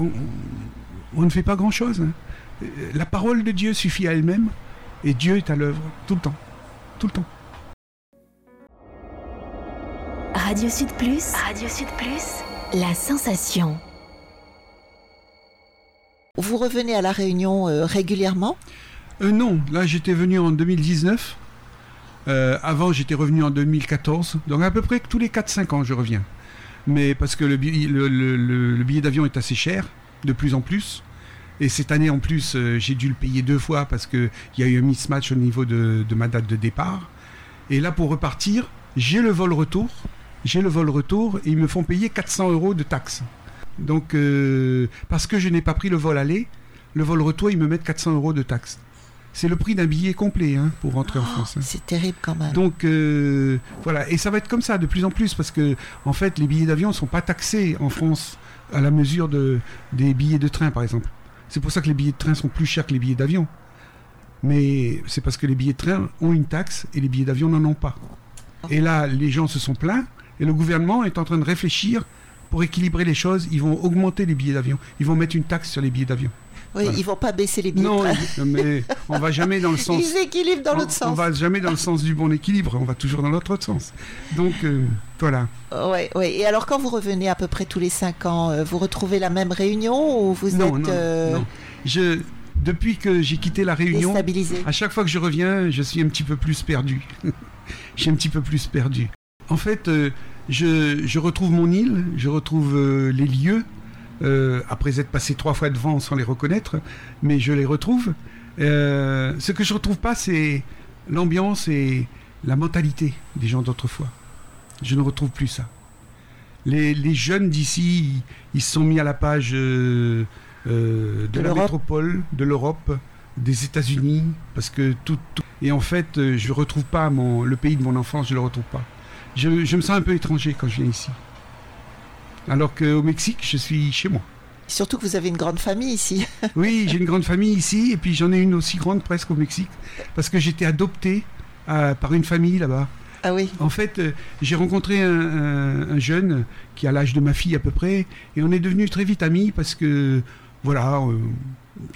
on, ne fait pas grand-chose. hein. La parole de Dieu suffit à elle-même. Et Dieu est à l'œuvre tout le temps. Tout le temps. Radio Sud Plus. Radio Sud Plus. La sensation. Vous revenez à la Réunion euh, régulièrement? Euh, non, là j'étais venu en 2019. Euh, avant j'étais revenu en 2014. Donc à peu près tous les 4-5 ans je reviens. Mais parce que le, bi- le- le- le- le billet d'avion est assez cher, de plus en plus. Et cette année en plus euh, j'ai dû le payer deux fois parce qu'il y a eu un mismatch au niveau de, de ma date de départ. Et là pour repartir, j'ai le vol retour. J'ai le vol retour et ils me font payer 400 euros de taxes. Donc euh, parce que je n'ai pas pris le vol aller, le vol retour ils me mettent 400 euros de taxes. C'est le prix d'un billet complet hein, pour rentrer en France. hein. C'est terrible quand même. Donc euh, voilà, et ça va être comme ça de plus en plus parce que en fait les billets d'avion ne sont pas taxés en France à la mesure de, des billets de train par exemple. C'est pour ça que les billets de train sont plus chers que les billets d'avion. Mais c'est parce que les billets de train ont une taxe et les billets d'avion n'en ont pas. Et là, les gens se sont plaints et le gouvernement est en train de réfléchir pour équilibrer les choses, ils vont augmenter les billets d'avion. Ils vont mettre une taxe sur les billets d'avion. Oui, Voilà. ils vont pas baisser les billets. Non, mais on va jamais dans le *laughs* sens. Ils équilibrent dans on- l'autre On sens. va jamais dans le sens du bon équilibre, on va toujours dans l'autre sens. Donc euh, voilà. Ouais, ouais. Et alors, quand vous revenez à peu près tous les cinq ans, euh, vous retrouvez la même réunion ou vous non, êtes non, euh, non. Je, depuis que j'ai quitté la Réunion, à chaque fois que je reviens, je suis un petit peu plus perdu. *laughs* je suis un petit peu plus perdu. En fait, euh, je, je retrouve mon île, je retrouve euh, les lieux, euh, après être passé trois fois devant sans les reconnaître, mais je les retrouve. Euh, ce que je retrouve pas, c'est l'ambiance et la mentalité des gens d'autrefois. Je ne retrouve plus ça. Les, les jeunes d'ici, ils, se sont mis à la page de, De la métropole, de l'Europe, des États-Unis, parce que tout, tout- Et en fait, je retrouve pas mon, le pays de mon enfance, je le retrouve pas. Je, je me sens un peu étranger quand je viens ici. Alors qu'au Mexique, je suis chez moi. Surtout que vous avez une grande famille ici. *laughs* Oui, j'ai une grande famille ici, et puis j'en ai une aussi grande presque au Mexique, parce que j'étais adopté euh, par une famille là-bas. Ah oui. En fait, euh, j'ai rencontré un, un- un jeune qui a l'âge de ma fille à peu près, et on est devenus très vite amis parce que, voilà, euh,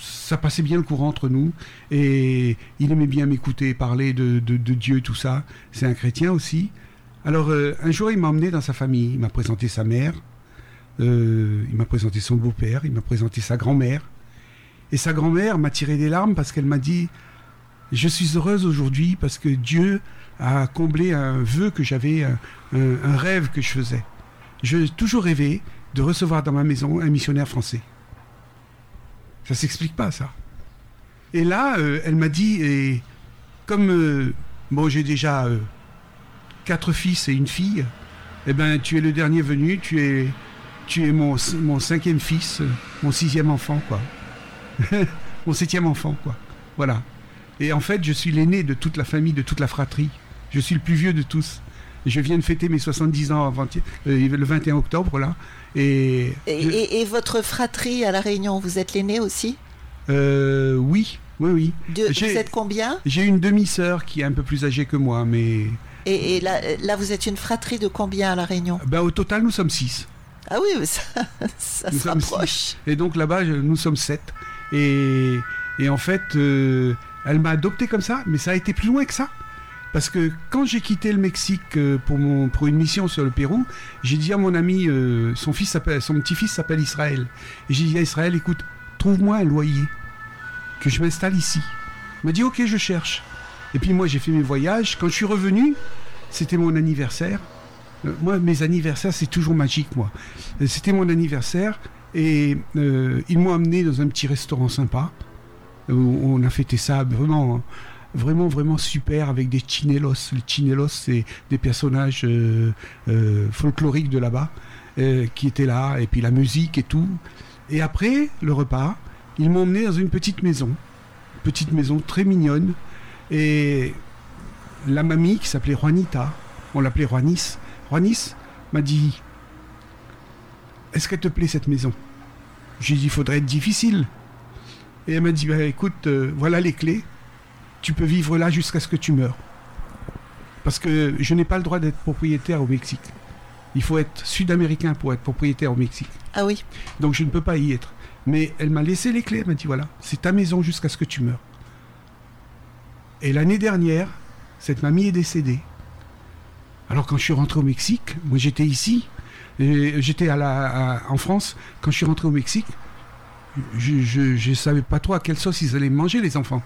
ça passait bien le courant entre nous, et il aimait bien m'écouter parler de, de- de Dieu, tout ça. C'est un chrétien aussi. Alors, euh, un jour, il m'a emmené dans sa famille, il m'a présenté sa mère, euh, il m'a présenté son beau-père, il m'a présenté sa grand-mère, et sa grand-mère m'a tiré des larmes parce qu'elle m'a dit, je suis heureuse aujourd'hui parce que Dieu a comblé un vœu que j'avais, un, rêve que je faisais. J'ai toujours rêvé de recevoir dans ma maison un missionnaire français. Ça s'explique pas, ça. Et là, euh, elle m'a dit, et comme bon, j'ai déjà quatre fils et une fille, eh ben, tu es le dernier venu, tu es, tu es mon, mon cinquième fils, euh, mon sixième enfant, quoi. *laughs* mon septième enfant, quoi. Voilà. Et en fait, je suis l'aîné de toute la famille, de toute la fratrie. Je suis le plus vieux de tous. Je viens de fêter mes 70 ans avant le 21 octobre, là. Et, Et, je- et- et votre fratrie à La Réunion, vous êtes l'aîné aussi? Euh, oui, oui, oui. De- Vous êtes combien? J'ai une demi-sœur qui est un peu plus âgée que moi, mais et, et là, là, vous êtes une fratrie de combien à La Réunion ben, au total, nous sommes six. Ah oui, ça, *laughs* ça Nous se sommes rapproche. Et donc là-bas, nous sommes sept. Et, et en fait, euh, elle m'a adopté comme ça, mais ça a été plus loin que ça. Parce que quand j'ai quitté le Mexique euh, pour, mon, pour une mission sur le Pérou, j'ai dit à mon ami, euh, son, fils s'appelle- son petit-fils s'appelle Israël. Et j'ai dit à Israël, écoute, trouve-moi un loyer, que je m'installe ici. Il m'a dit, ok, je cherche. Et puis moi, j'ai fait mes voyages. Quand je suis revenu, c'était mon anniversaire. Euh, moi, mes anniversaires, c'est toujours magique, moi. Euh, C'était mon anniversaire. Et euh, ils m'ont amené dans un petit restaurant sympa. Où on a fêté ça vraiment, vraiment, vraiment super avec des chinelos. Les chinelos, c'est des personnages folkloriques de là-bas qui étaient là. Et puis la musique et tout. Et après le repas, ils m'ont emmené dans une petite maison. Petite maison très mignonne. Et la mamie qui s'appelait Juanita, on l'appelait Juanis, Juanis m'a dit Est-ce qu'elle te plaît cette maison? J'ai dit Il faudrait être difficile. Et elle m'a dit Bah, Écoute, euh, voilà les clés. Tu peux vivre là jusqu'à ce que tu meurs. Parce que je n'ai pas le droit d'être propriétaire au Mexique. Il faut être sud-américain pour être propriétaire au Mexique. Ah oui. Donc je ne peux pas y être. Mais elle m'a laissé les clés. Elle m'a dit Voilà, c'est ta maison jusqu'à ce que tu meurs. Et l'année dernière, cette mamie est décédée. Alors quand je suis rentré au Mexique, moi j'étais ici, j'étais à en France. Quand je suis rentré au Mexique, je ne savais pas trop à quelle sauce ils allaient manger les enfants.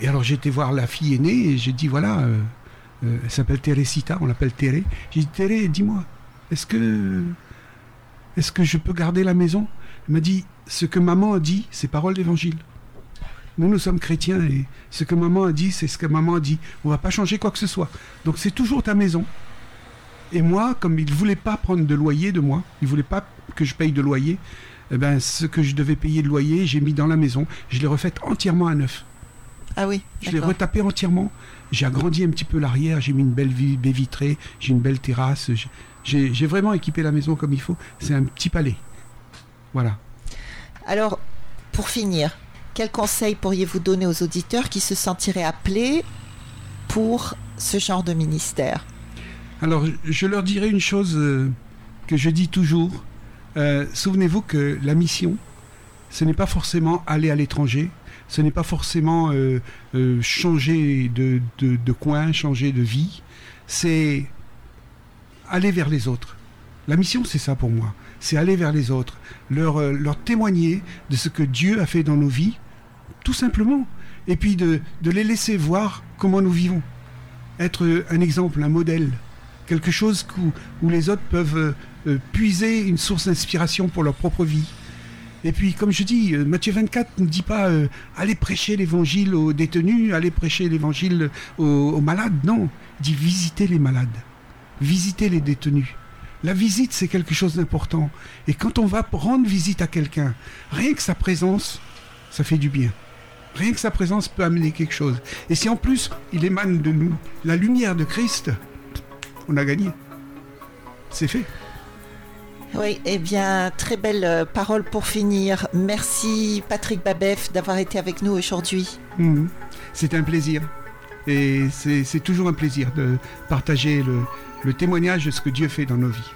Et alors été voir la fille aînée et j'ai dit voilà, euh, euh, elle s'appelle Teresita, on l'appelle Théré. J'ai dit Théré, dis-moi, est-ce que est-ce que je peux garder la maison? Elle m'a dit ce que maman a dit, c'est parole d'évangile. Nous, nous sommes chrétiens et ce que maman a dit, c'est ce que maman a dit. On va pas changer quoi que ce soit. Donc c'est toujours ta maison. Et moi, comme il ne voulait pas prendre de loyer de moi, il ne voulait pas que je paye de loyer, eh ben, ce que je devais payer de loyer, j'ai mis dans la maison. Je l'ai refaite entièrement à neuf. Ah oui. Je l'ai retapé entièrement. J'ai agrandi un petit peu l'arrière, j'ai mis une belle baie vitrée, j'ai une belle terrasse. j'ai vraiment équipé la maison comme il faut. C'est un petit palais. Voilà. Alors, pour finir, quel conseil pourriez-vous donner aux auditeurs qui se sentiraient appelés pour ce genre de ministère? Alors, je- leur dirais une chose euh, que je dis toujours. Euh, Souvenez-vous que la mission, ce n'est pas forcément aller à l'étranger, ce n'est pas forcément euh, changer de, coin, changer de vie, c'est aller vers les autres. La mission, c'est ça pour moi. C'est aller vers les autres, leur témoigner de ce que Dieu a fait dans nos vies, tout simplement. Et puis de, les laisser voir comment nous vivons. Être un exemple, un modèle. Quelque chose où, les autres peuvent euh, puiser une source d'inspiration pour leur propre vie. Et puis, comme je dis, euh, Matthieu 24 ne dit pas euh, allez prêcher l'évangile aux détenus, allez prêcher l'évangile aux, aux malades. Non, il dit visitez les malades, visitez les détenus. La visite, c'est quelque chose d'important. Et quand on va rendre visite à quelqu'un, rien que sa présence, ça fait du bien. Rien que sa présence peut amener quelque chose. Et si en plus il émane de nous la lumière de Christ, on a gagné. C'est fait. Oui, eh bien, très belle euh, parole pour finir. Merci Patrick Babef d'avoir été avec nous aujourd'hui. Mhm. C'est un plaisir. Et c'est c'est toujours un plaisir de partager le, le témoignage de ce que Dieu fait dans nos vies.